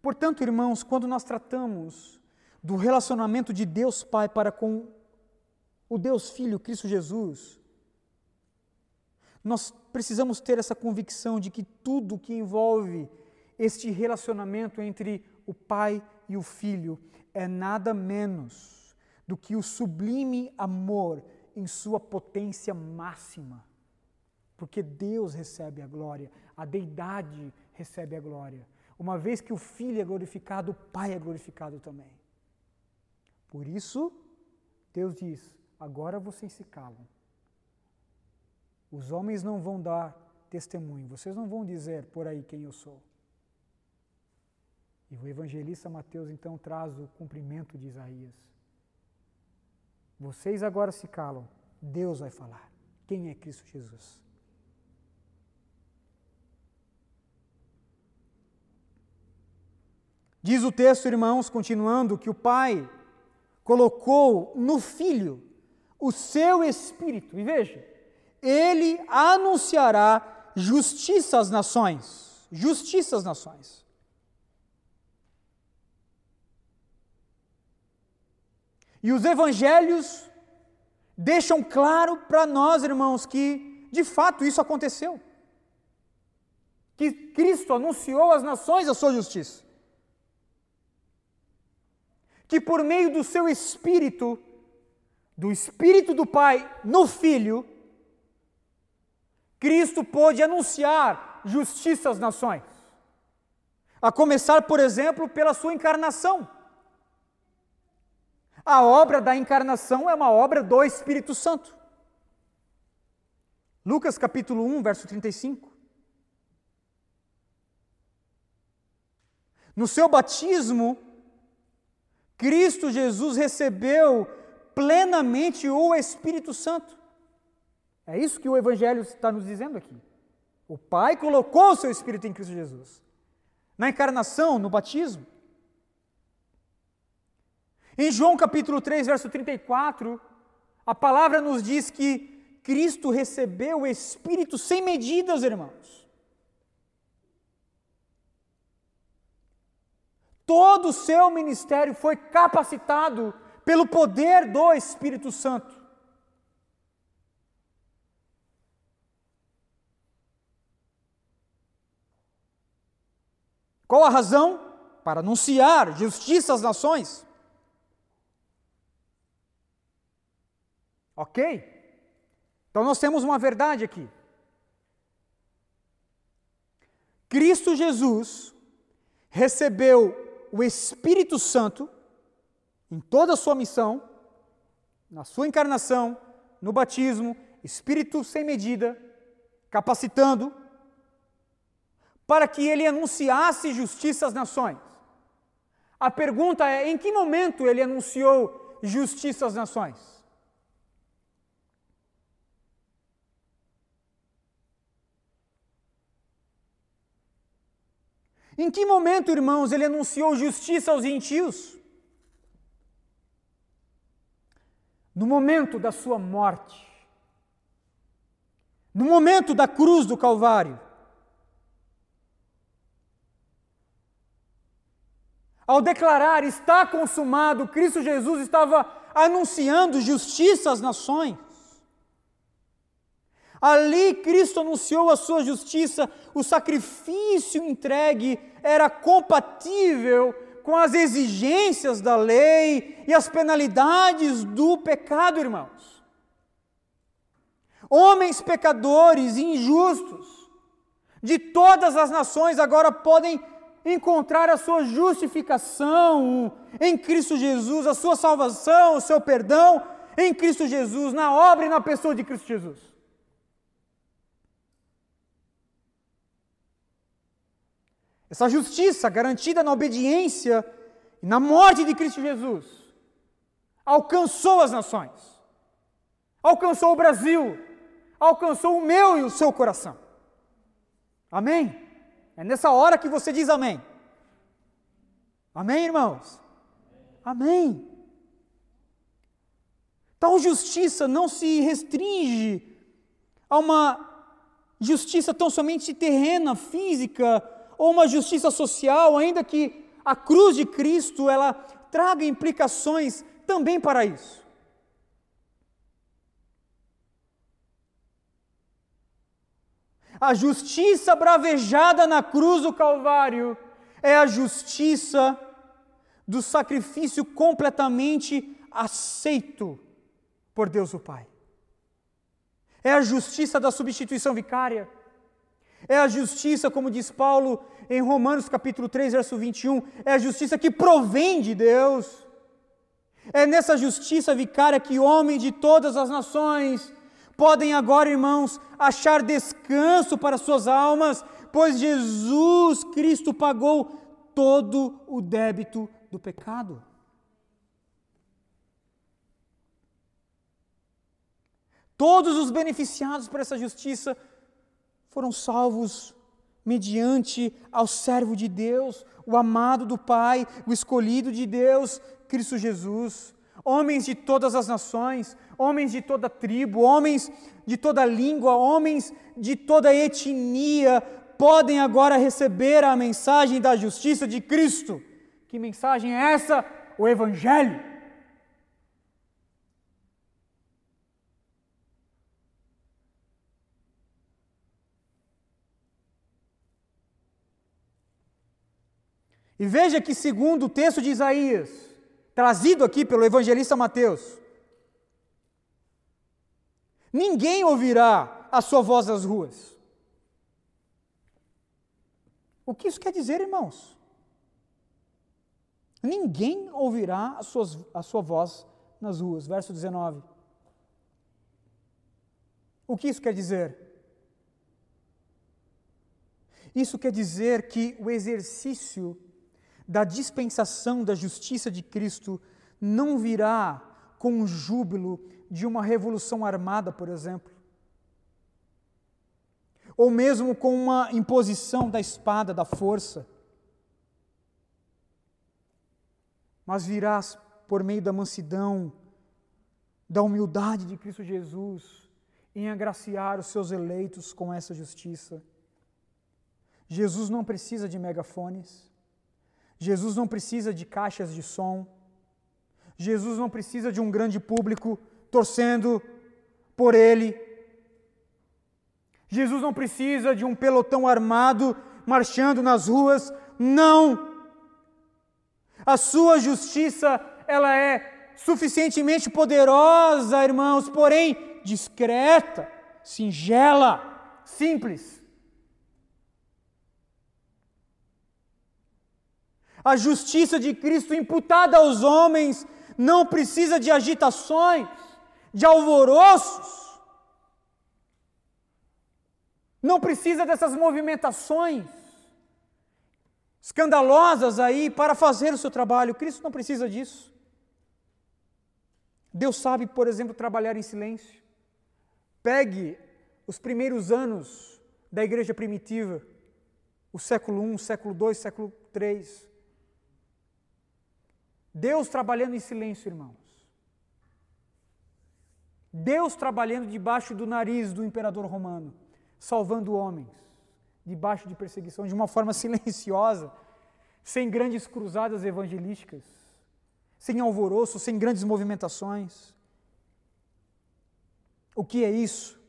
Portanto, irmãos, quando nós tratamos do relacionamento de Deus Pai para com o Deus Filho, Cristo Jesus, nós precisamos ter essa convicção de que tudo que envolve este relacionamento entre o Pai e o Filho é nada menos do que o sublime amor em sua potência máxima. Porque Deus recebe a glória, a deidade recebe a glória. Uma vez que o Filho é glorificado, o Pai é glorificado também. Por isso, Deus diz: agora vocês se calam. Os homens não vão dar testemunho, vocês não vão dizer por aí quem eu sou. E o evangelista Mateus então traz o cumprimento de Isaías. Vocês agora se calam, Deus vai falar. Quem é Cristo Jesus? Diz o texto, irmãos, continuando, que o Pai colocou no Filho o seu Espírito. E veja, ele anunciará justiça às nações. Justiça às nações. E os evangelhos deixam claro para nós, irmãos, que de fato isso aconteceu. Que Cristo anunciou às nações a sua justiça que por meio do seu Espírito, do Espírito do Pai no Filho, Cristo pôde anunciar justiça às nações. A começar, por exemplo, pela sua encarnação. A obra da encarnação é uma obra do Espírito Santo. Lucas capítulo 1, verso 35. No seu batismo, Cristo Jesus recebeu plenamente o Espírito Santo. É isso que o Evangelho está nos dizendo aqui. O Pai colocou o seu Espírito em Cristo Jesus. Na encarnação, no batismo. Em João capítulo 3, verso 34, a palavra nos diz que Cristo recebeu o Espírito sem medidas, irmãos. Todo o seu ministério foi capacitado pelo poder do Espírito Santo. Qual a razão? Para anunciar justiça às nações. Ok? Então nós temos uma verdade aqui. Cristo Jesus recebeu o Espírito Santo em toda a sua missão, na sua encarnação, no batismo, Espírito sem medida, capacitando, para que ele anunciasse justiça às nações. A pergunta é: em que momento ele anunciou justiça às nações? Em que momento, irmãos, ele anunciou justiça aos gentios? No momento da sua morte. No momento da cruz do Calvário. Ao declarar está consumado, Cristo Jesus estava anunciando justiça às nações. Ali Cristo anunciou a sua justiça, o sacrifício entregue era compatível com as exigências da lei e as penalidades do pecado, irmãos. Homens pecadores, injustos, de todas as nações agora podem encontrar a sua justificação em Cristo Jesus, a sua salvação, o seu perdão em Cristo Jesus, na obra e na pessoa de Cristo Jesus. Essa justiça garantida na obediência e na morte de Cristo Jesus alcançou as nações, alcançou o Brasil, alcançou o meu e o seu coração. Amém? É nessa hora que você diz amém. Amém, irmãos? Amém. Tal justiça não se restringe a uma justiça tão somente terrena, física, ou uma justiça social, ainda que a cruz de Cristo ela traga implicações também para isso. A justiça bravejada na cruz do Calvário é a justiça do sacrifício completamente aceito por Deus o Pai. É a justiça da substituição vicária. É a justiça, como diz Paulo em Romanos capítulo 3, verso 21, é a justiça que provém de Deus. É nessa justiça vicária que homens de todas as nações podem agora, irmãos, achar descanso para suas almas, pois Jesus Cristo pagou todo o débito do pecado. Todos os beneficiados por essa justiça foram salvos mediante ao servo de Deus, o amado do Pai, o escolhido de Deus, Cristo Jesus. Homens de todas as nações, homens de toda tribo, homens de toda língua, homens de toda etnia, podem agora receber a mensagem da justiça de Cristo. Que mensagem é essa? O Evangelho. E veja que, segundo o texto de Isaías, trazido aqui pelo evangelista Mateus, ninguém ouvirá a sua voz nas ruas. O que isso quer dizer, irmãos? Ninguém ouvirá a, suas, a sua voz nas ruas. Verso 19. O que isso quer dizer? Isso quer dizer que o exercício da dispensação da justiça de Cristo não virá com o júbilo de uma revolução armada, por exemplo, ou mesmo com uma imposição da espada, da força, mas virá por meio da mansidão, da humildade de Cristo Jesus, em agraciar os seus eleitos com essa justiça. Jesus não precisa de megafones. Jesus não precisa de caixas de som. Jesus não precisa de um grande público torcendo por ele. Jesus não precisa de um pelotão armado marchando nas ruas. Não! A sua justiça, ela é suficientemente poderosa, irmãos, porém discreta, singela, simples. A justiça de Cristo imputada aos homens não precisa de agitações, de alvoroços. Não precisa dessas movimentações escandalosas aí para fazer o seu trabalho. Cristo não precisa disso. Deus sabe, por exemplo, trabalhar em silêncio. Pegue os primeiros anos da igreja primitiva, o século I, século II, século III. Deus trabalhando em silêncio, irmãos. Deus trabalhando debaixo do nariz do imperador romano, salvando homens debaixo de perseguição de uma forma silenciosa, sem grandes cruzadas evangelísticas, sem alvoroço, sem grandes movimentações. O que é isso?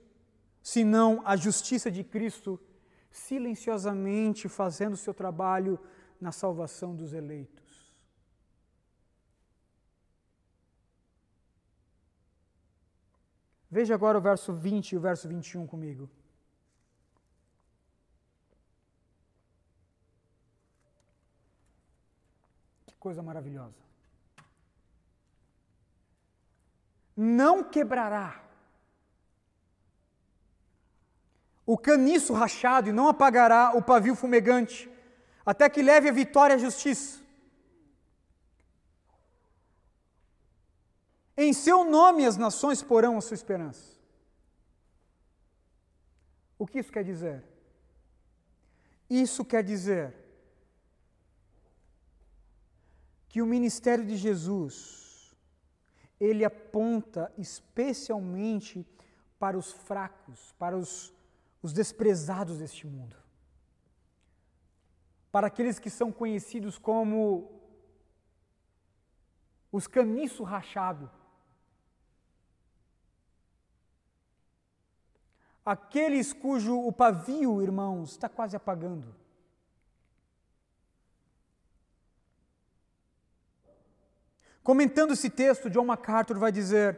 Senão a justiça de Cristo silenciosamente fazendo o seu trabalho na salvação dos eleitos. Veja agora o verso 20 e o verso 21 comigo. Que coisa maravilhosa. Não quebrará o caniço rachado e não apagará o pavio fumegante, até que leve a vitória à justiça. Em seu nome as nações porão a sua esperança. O que isso quer dizer? Isso quer dizer que o ministério de Jesus ele aponta especialmente para os fracos, para os, os desprezados deste mundo, para aqueles que são conhecidos como os caniço rachado aqueles cujo o pavio, irmãos, está quase apagando. Comentando esse texto, John MacArthur vai dizer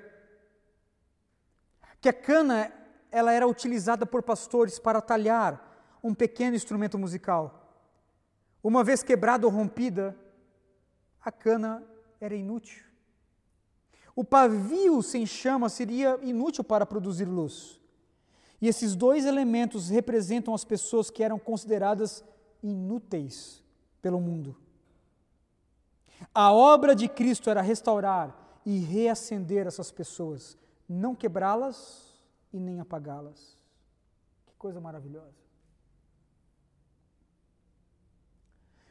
que a cana ela era utilizada por pastores para talhar um pequeno instrumento musical. Uma vez quebrada ou rompida, a cana era inútil. O pavio sem chama seria inútil para produzir luz. E esses dois elementos representam as pessoas que eram consideradas inúteis pelo mundo. A obra de Cristo era restaurar e reacender essas pessoas, não quebrá-las e nem apagá-las. Que coisa maravilhosa.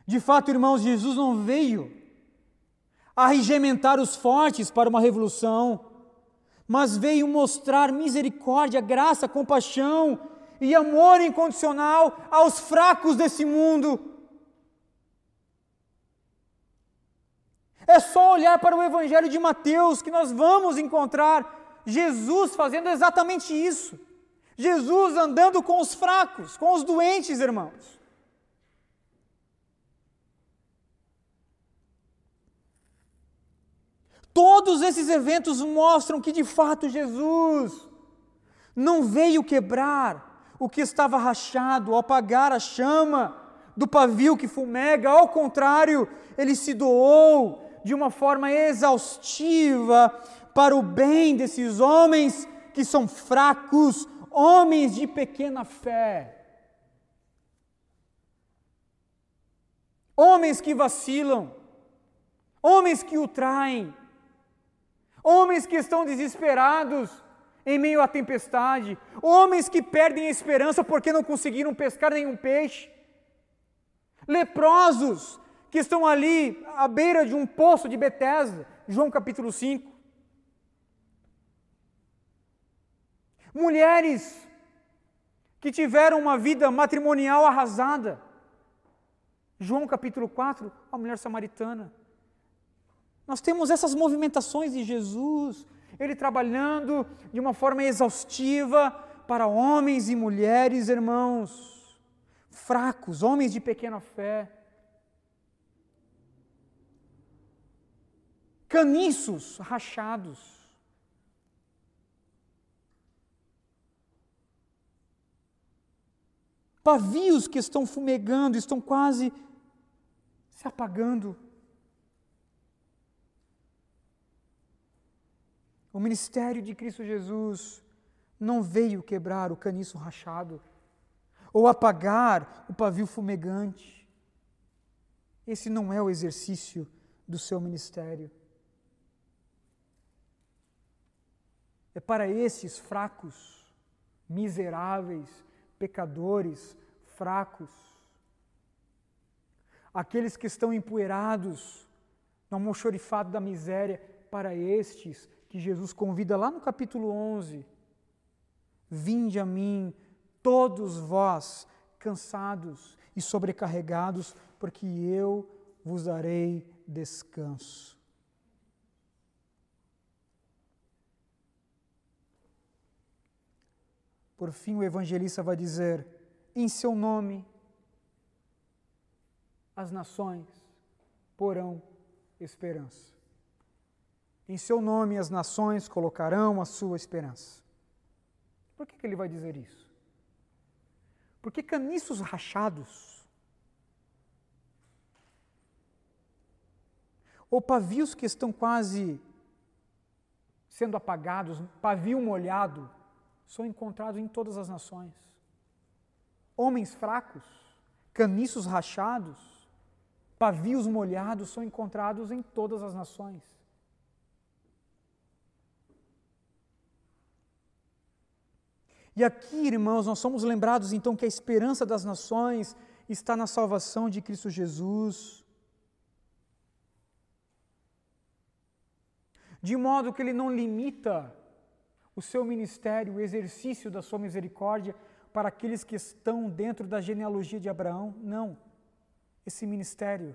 De fato, irmãos, Jesus não veio arregimentar os fortes para uma revolução, mas veio mostrar misericórdia, graça, compaixão e amor incondicional aos fracos desse mundo. É só olhar para o Evangelho de Mateus que nós vamos encontrar Jesus fazendo exatamente isso. Jesus andando com os fracos, com os doentes, irmãos. Todos esses eventos mostram que de fato Jesus não veio quebrar o que estava rachado, apagar a chama do pavio que fumega, ao contrário, ele se doou de uma forma exaustiva para o bem desses homens que são fracos, homens de pequena fé. Homens que vacilam, homens que o traem, homens que estão desesperados em meio à tempestade, homens que perdem a esperança porque não conseguiram pescar nenhum peixe, leprosos que estão ali à beira de um poço de Betesda, João capítulo 5. Mulheres que tiveram uma vida matrimonial arrasada, João capítulo 4, a mulher samaritana. Nós temos essas movimentações de Jesus, ele trabalhando de uma forma exaustiva para homens e mulheres, irmãos, fracos, homens de pequena fé. Caniços rachados. Pavios que estão fumegando, estão quase se apagando. O ministério de Cristo Jesus não veio quebrar o caniço rachado ou apagar o pavio fumegante. Esse não é o exercício do seu ministério. É para esses fracos, miseráveis, pecadores, fracos, aqueles que estão empoeirados no almoxorifado da miséria, para estes que Jesus convida lá no capítulo 11: Vinde a mim, todos vós cansados e sobrecarregados, porque eu vos darei descanso. Por fim, o evangelista vai dizer: em seu nome, as nações porão esperança. Em seu nome as nações colocarão a sua esperança. Por que, que ele vai dizer isso? Porque caniços rachados, ou pavios que estão quase sendo apagados, pavio molhado, são encontrados em todas as nações. Homens fracos, caniços rachados, pavios molhados são encontrados em todas as nações. E aqui, irmãos, nós somos lembrados então que a esperança das nações está na salvação de Cristo Jesus. De modo que ele não limita o seu ministério, o exercício da sua misericórdia para aqueles que estão dentro da genealogia de Abraão. Não. Esse ministério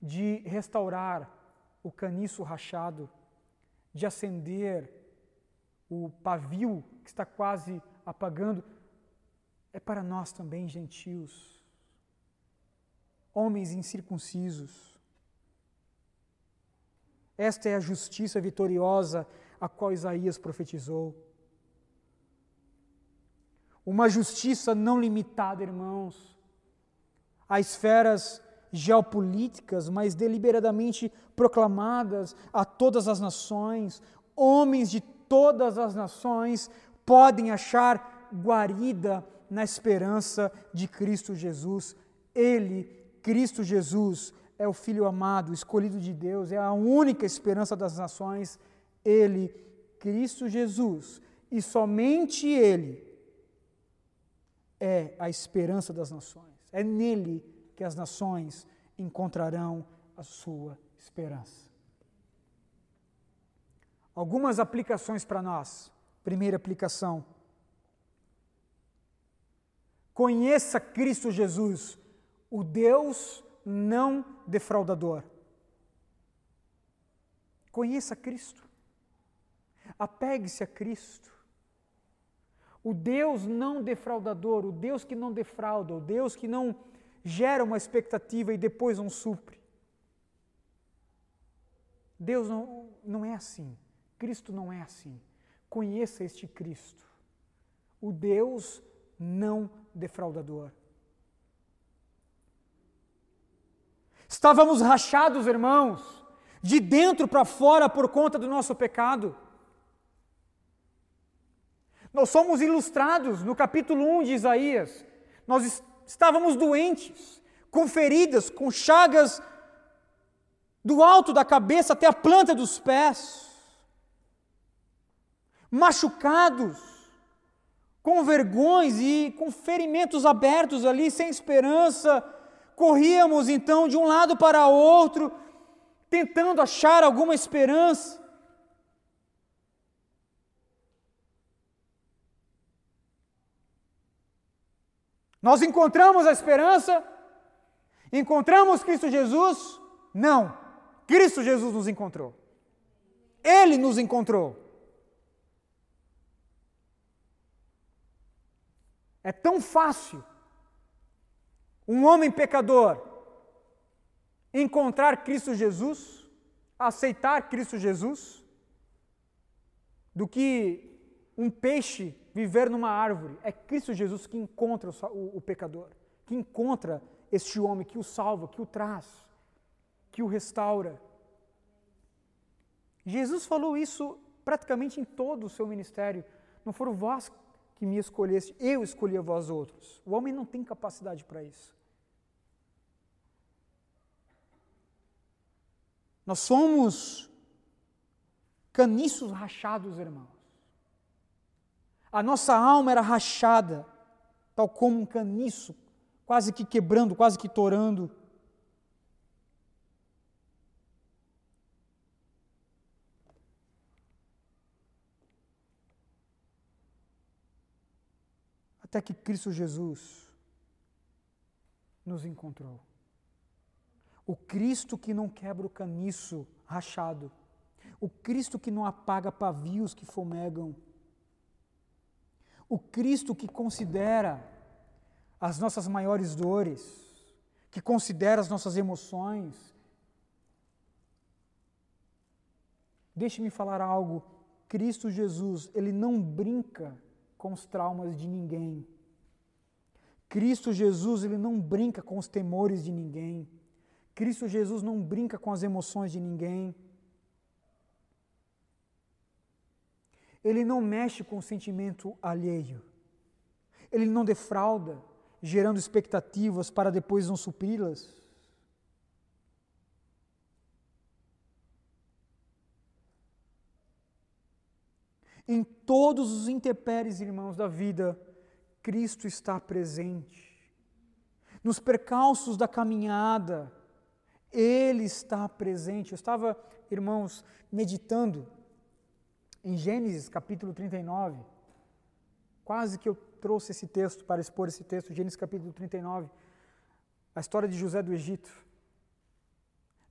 de restaurar o caniço rachado, de acender o pavio que está quase apagando, é para nós também, gentios, homens incircuncisos. Esta é a justiça vitoriosa a qual Isaías profetizou. Uma justiça não limitada, irmãos, a esferas geopolíticas, mas deliberadamente proclamadas a todas as nações, homens de todas as nações podem achar guarida na esperança de Cristo Jesus. Ele Cristo Jesus é o Filho amado, escolhido de Deus, é a única esperança das nações. Ele, Cristo Jesus, e somente Ele é a esperança das nações. É nele que as nações encontrarão a sua esperança. Algumas aplicações para nós. Primeira aplicação. Conheça Cristo Jesus, o Deus não defraudador. Conheça Cristo. Apegue-se a Cristo. O Deus não defraudador, o Deus que não defrauda, o Deus que não gera uma expectativa e depois não supre. Deus não, não é assim. Cristo não é assim. Conheça este Cristo, o Deus não defraudador. Estávamos rachados, irmãos, de dentro para fora por conta do nosso pecado. Nós somos ilustrados no capítulo 1 de Isaías. Nós estávamos doentes, com feridas, com chagas do alto da cabeça até a planta dos pés, machucados, com vergões e com ferimentos abertos ali, sem esperança. Corríamos então de um lado para outro, tentando achar alguma esperança. Nós encontramos a esperança? Encontramos Cristo Jesus? Não. Cristo Jesus nos encontrou. Ele nos encontrou. É tão fácil um homem pecador encontrar Cristo Jesus, aceitar Cristo Jesus, do que um peixe viver numa árvore. É Cristo Jesus que encontra o, o, o pecador, que encontra este homem, que o salva, que o traz, que o restaura. Jesus falou isso praticamente em todo o seu ministério. Não foram vós que me escolheste, eu escolhi a vós outros. O homem não tem capacidade para isso. Nós somos caniços rachados, irmãos. A nossa alma era rachada, tal como um caniço, quase que quebrando, quase que torando. Até que Cristo Jesus nos encontrou. O Cristo que não quebra o caniço rachado. O Cristo que não apaga pavios que fomegam o Cristo que considera as nossas maiores dores, que considera as nossas emoções. Deixe-me falar algo. Cristo Jesus, ele não brinca com os traumas de ninguém. Cristo Jesus, ele não brinca com os temores de ninguém. Cristo Jesus não brinca com as emoções de ninguém. Ele não mexe com o sentimento alheio. Ele não defrauda, gerando expectativas para depois não supri-las. Em todos os intempéries, irmãos, da vida, Cristo está presente. Nos percalços da caminhada, Ele está presente. Eu estava, irmãos, meditando em Gênesis capítulo 39, quase que eu trouxe esse texto para expor esse texto, Gênesis capítulo 39, a história de José do Egito.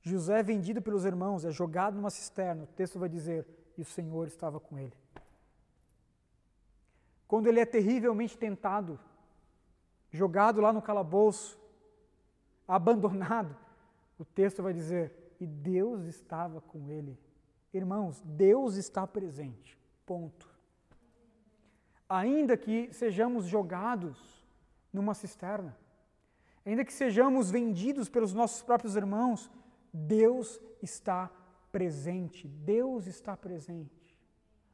José é vendido pelos irmãos, é jogado numa cisterna, o texto vai dizer, e o Senhor estava com ele. Quando ele é terrivelmente tentado, jogado lá no calabouço, abandonado, o texto vai dizer, e Deus estava com ele. Irmãos, Deus está presente. Ponto. Ainda que sejamos jogados numa cisterna, ainda que sejamos vendidos pelos nossos próprios irmãos, Deus está presente. Deus está presente.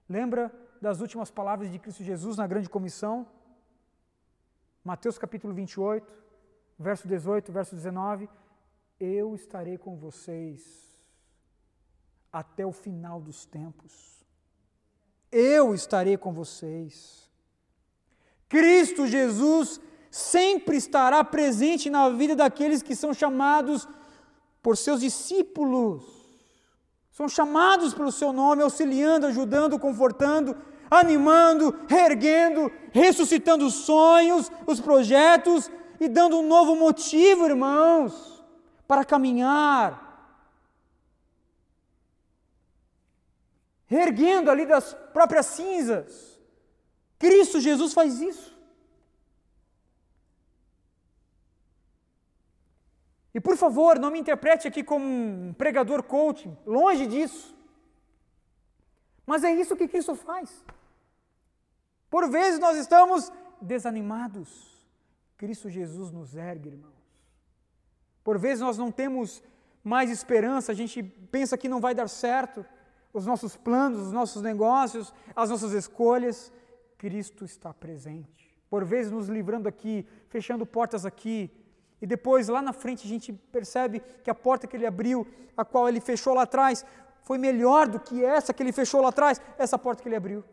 Lembra das últimas palavras de Cristo Jesus na grande comissão? Mateus capítulo 28. verso 18, verso 19: Eu estarei com vocês até o final dos tempos. Eu estarei com vocês. Cristo Jesus sempre estará presente na vida daqueles que são chamados por seus discípulos. São chamados pelo seu nome, auxiliando, ajudando, confortando, animando, reerguendo, ressuscitando os sonhos, os projetos e dando um novo motivo, irmãos, para caminhar. Reerguendo ali das próprias cinzas. Cristo Jesus faz isso. E por favor, não me interprete aqui como um pregador coaching, longe disso. Mas é isso que Cristo faz. Por vezes nós estamos desanimados. Cristo Jesus nos ergue, irmãos. Por vezes nós não temos mais esperança, a gente pensa que não vai dar certo, os nossos planos, os nossos negócios, as nossas escolhas. Cristo está presente. Por vezes nos livrando aqui, fechando portas aqui, e depois, lá na frente, a gente percebe que a porta que ele abriu, a qual ele fechou lá atrás, foi melhor do que essa que ele fechou lá atrás, essa porta que ele abriu.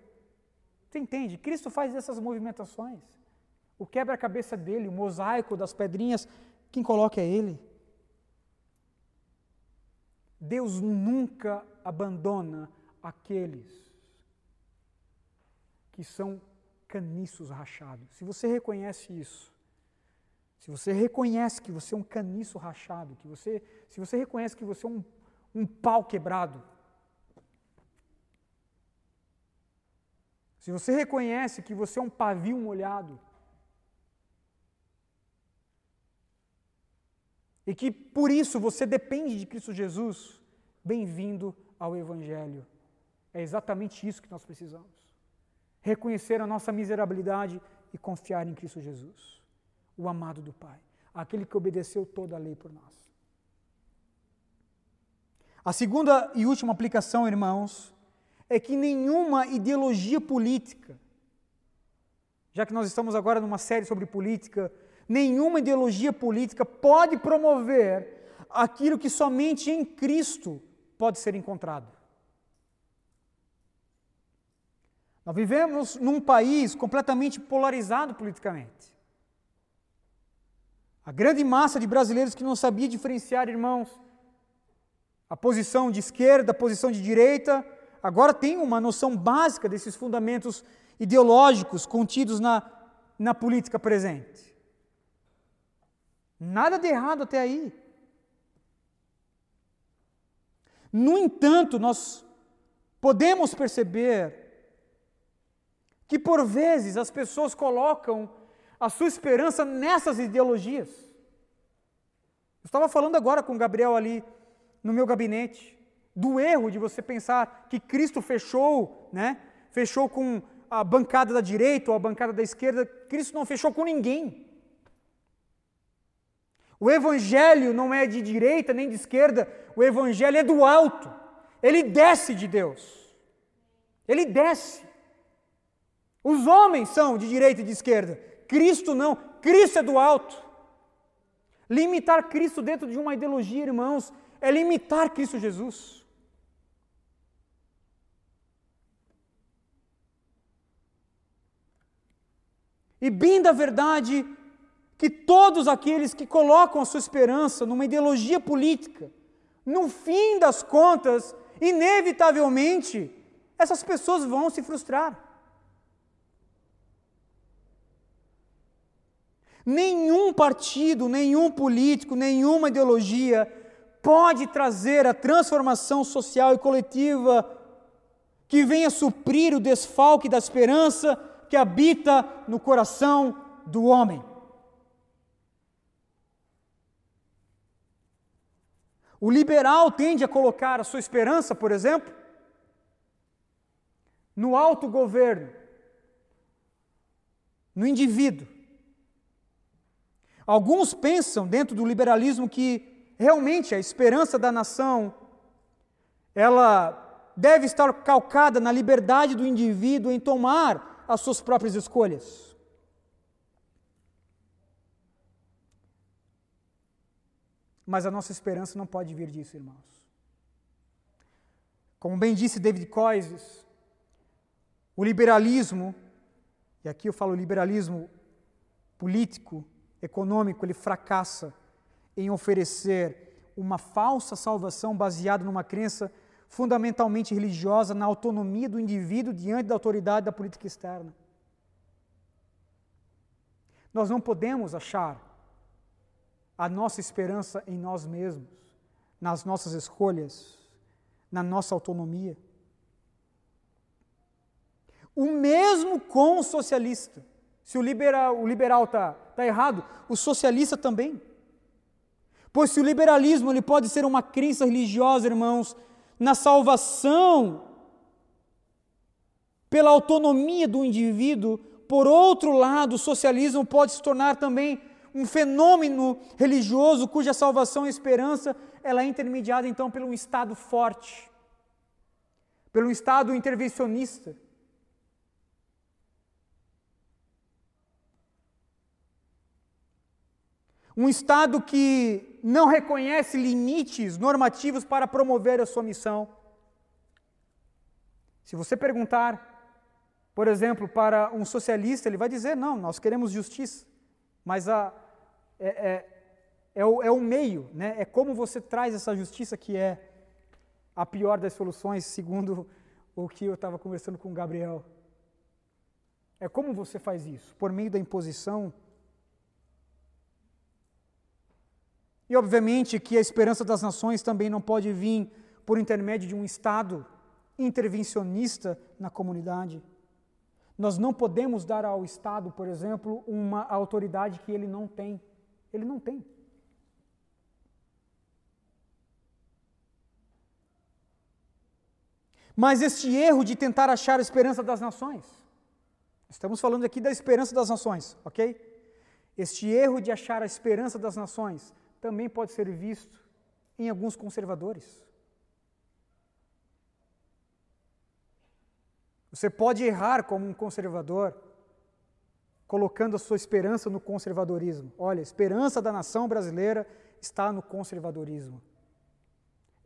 Você entende? Cristo faz essas movimentações. O quebra-cabeça dele, o mosaico das pedrinhas, quem coloca é ele. Deus nunca abandona aqueles que são caniços rachados. Se você reconhece isso, se você reconhece que você é um caniço rachado, que você, se você reconhece que você é um, um pau quebrado, se você reconhece que você é um pavio molhado, e que por isso você depende de Cristo Jesus, bem-vindo ao Evangelho. É exatamente isso que nós precisamos. Reconhecer a nossa miserabilidade e confiar em Cristo Jesus o amado do Pai, aquele que obedeceu toda a lei por nós. A segunda e última aplicação, irmãos, é que nenhuma ideologia política, já que nós estamos agora numa série sobre política, nenhuma ideologia política pode promover aquilo que somente em Cristo pode ser encontrado. Nós vivemos num país completamente polarizado politicamente. A grande massa de brasileiros que não sabia diferenciar, irmãos, a posição de esquerda, a posição de direita, agora tem uma noção básica desses fundamentos ideológicos contidos na, na política presente. Nada de errado até aí. No entanto, nós podemos perceber que por vezes as pessoas colocam a sua esperança nessas ideologias. Eu estava falando agora com o Gabriel ali no meu gabinete do erro de você pensar que Cristo fechou, né? Fechou com a bancada da direita ou a bancada da esquerda. Cristo não fechou com ninguém. O evangelho não é de direita nem de esquerda, o evangelho é do alto. Ele desce de Deus. Ele desce. Os homens são de direita e de esquerda. Cristo não, Cristo é do alto. Limitar Cristo dentro de uma ideologia, irmãos, é limitar Cristo Jesus. E bem da verdade que todos aqueles que colocam a sua esperança numa ideologia política, no fim das contas, inevitavelmente, essas pessoas vão se frustrar. Nenhum partido, nenhum político, nenhuma ideologia pode trazer a transformação social e coletiva que venha suprir o desfalque da esperança que habita no coração do homem. O liberal tende a colocar a sua esperança, por exemplo, no autogoverno, no indivíduo. Alguns pensam dentro do liberalismo que realmente a esperança da nação ela deve estar calcada na liberdade do indivíduo em tomar as suas próprias escolhas. Mas a nossa esperança não pode vir disso, irmãos. Como bem disse David Coises, o liberalismo, e aqui eu falo liberalismo político, econômico, ele fracassa em oferecer uma falsa salvação baseada numa crença fundamentalmente religiosa na autonomia do indivíduo diante da autoridade da política externa. Nós não podemos achar a nossa esperança em nós mesmos, nas nossas escolhas, na nossa autonomia. O mesmo com o socialista. Se o liberal o liberal está tá errado, o socialista também. Pois se o liberalismo ele pode ser uma crença religiosa, irmãos, na salvação pela autonomia do indivíduo, por outro lado, o socialismo pode se tornar também um fenômeno religioso cuja salvação e esperança ela é intermediada então pelo Estado forte, pelo Estado intervencionista. Um Estado que não reconhece limites normativos para promover a sua missão. Se você perguntar por exemplo, para um socialista, ele vai dizer: não, nós queremos justiça, mas a, é, é, é, o, é o meio, né? é como você traz essa justiça que é a pior das soluções, segundo o que eu estava conversando com o Gabriel. É como você faz isso? Por meio da imposição. E obviamente que a esperança das nações também não pode vir por intermédio de um Estado intervencionista na comunidade. Nós não podemos dar ao Estado, por exemplo, uma autoridade que ele não tem. Ele não tem. Mas este erro de tentar achar a esperança das nações, estamos falando aqui da esperança das nações, ok? Este erro de achar a esperança das nações também pode ser visto em alguns conservadores. Você pode errar como um conservador, colocando a sua esperança no conservadorismo. Olha, a esperança da nação brasileira está no conservadorismo.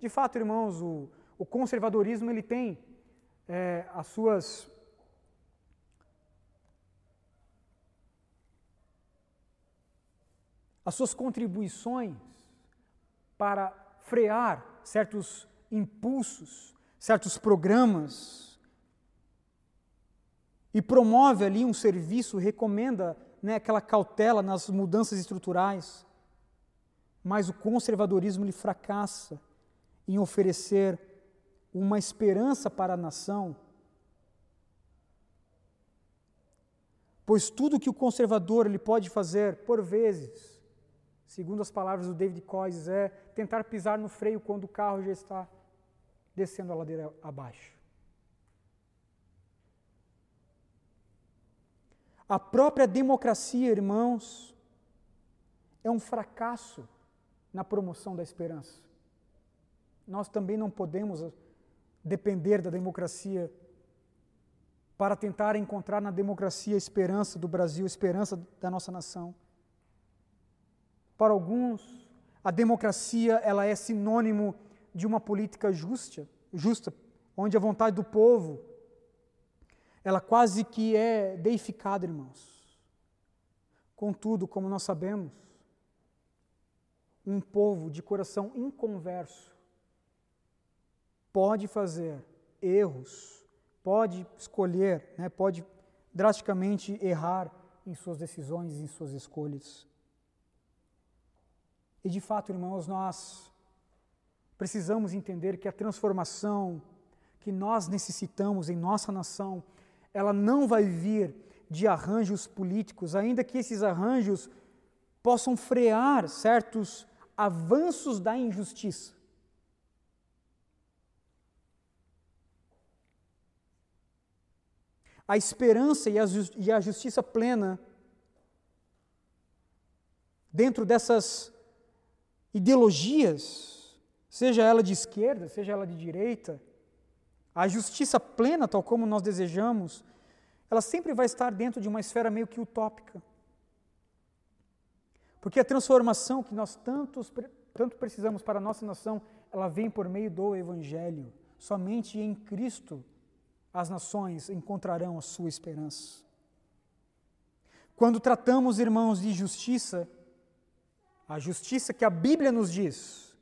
De fato, irmãos, o, o conservadorismo ele tem é, as suas as suas contribuições para frear certos impulsos, certos programas e promove ali um serviço, recomenda né, aquela cautela nas mudanças estruturais. Mas o conservadorismo ele fracassa em oferecer uma esperança para a nação, pois tudo que o conservador ele pode fazer, por vezes, segundo as palavras do David Coyes, é tentar pisar no freio quando o carro já está descendo a ladeira abaixo. A própria democracia, irmãos, é um fracasso na promoção da esperança. Nós também não podemos depender da democracia para tentar encontrar na democracia a esperança do Brasil, a esperança da nossa nação. Para alguns, a democracia ela é sinônimo de uma política justa, justa, onde a vontade do povo ela quase que é deificada, irmãos. Contudo, como nós sabemos, um povo de coração inconverso pode fazer erros, pode escolher, né, pode drasticamente errar em suas decisões, em suas escolhas. E de fato, irmãos, nós precisamos entender que a transformação que nós necessitamos em nossa nação ela não vai vir de arranjos políticos, ainda que esses arranjos possam frear certos avanços da injustiça. A esperança e a, justiça plena dentro dessas ideologias, seja ela de esquerda, seja ela de direita, a justiça plena, tal como nós desejamos, ela sempre vai estar dentro de uma esfera meio que utópica. Porque a transformação que nós tantos tanto precisamos para a nossa nação, ela vem por meio do Evangelho. Somente em Cristo as nações encontrarão a sua esperança. Quando tratamos, irmãos, de justiça, a justiça que a Bíblia nos diz,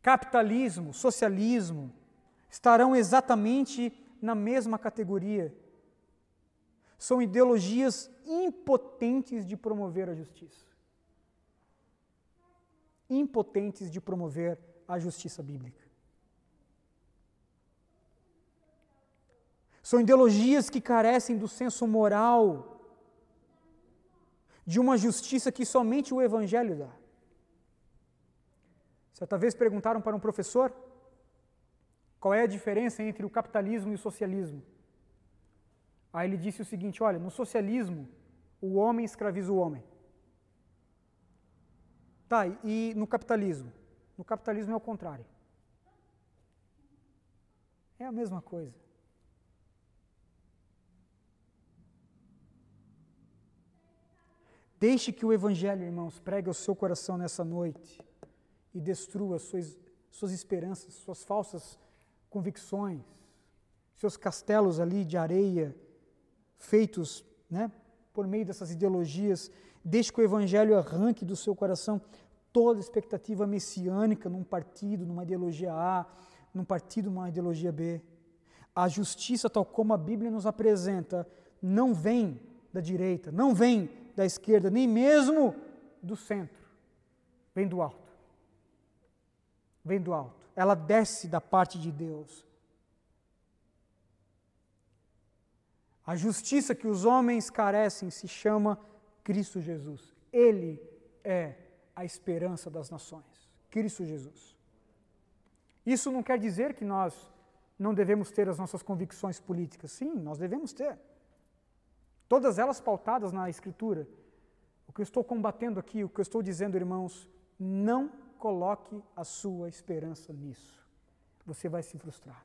capitalismo, socialismo, estarão exatamente na mesma categoria. São ideologias impotentes de promover a justiça. Impotentes de promover a justiça bíblica. São ideologias que carecem do senso moral, de uma justiça que somente o Evangelho dá. Certa vez perguntaram para um professor qual é a diferença entre o capitalismo e o socialismo. Aí ele disse o seguinte: olha, no socialismo, o homem escraviza o homem. Tá, e no capitalismo? No capitalismo é o contrário. É a mesma coisa. Deixe que o Evangelho, irmãos, pregue ao seu coração nessa noite e destrua suas, suas esperanças, suas falsas convicções, seus castelos ali de areia feitos né, por meio dessas ideologias. Deixe que o Evangelho arranque do seu coração toda expectativa messiânica num partido, numa ideologia A, num partido, numa ideologia B. A justiça, tal como a Bíblia nos apresenta, não vem da direita, não vem da esquerda, nem mesmo do centro. Vem do alto. Vem do alto. Ela desce da parte de Deus. A justiça que os homens carecem se chama Cristo Jesus. Ele é a esperança das nações. Cristo Jesus. Isso não quer dizer que nós não devemos ter as nossas convicções políticas. Sim, nós devemos ter. Todas elas pautadas na Escritura. O que eu estou combatendo aqui, o que eu estou dizendo, irmãos, não coloque a sua esperança nisso. Você vai se frustrar.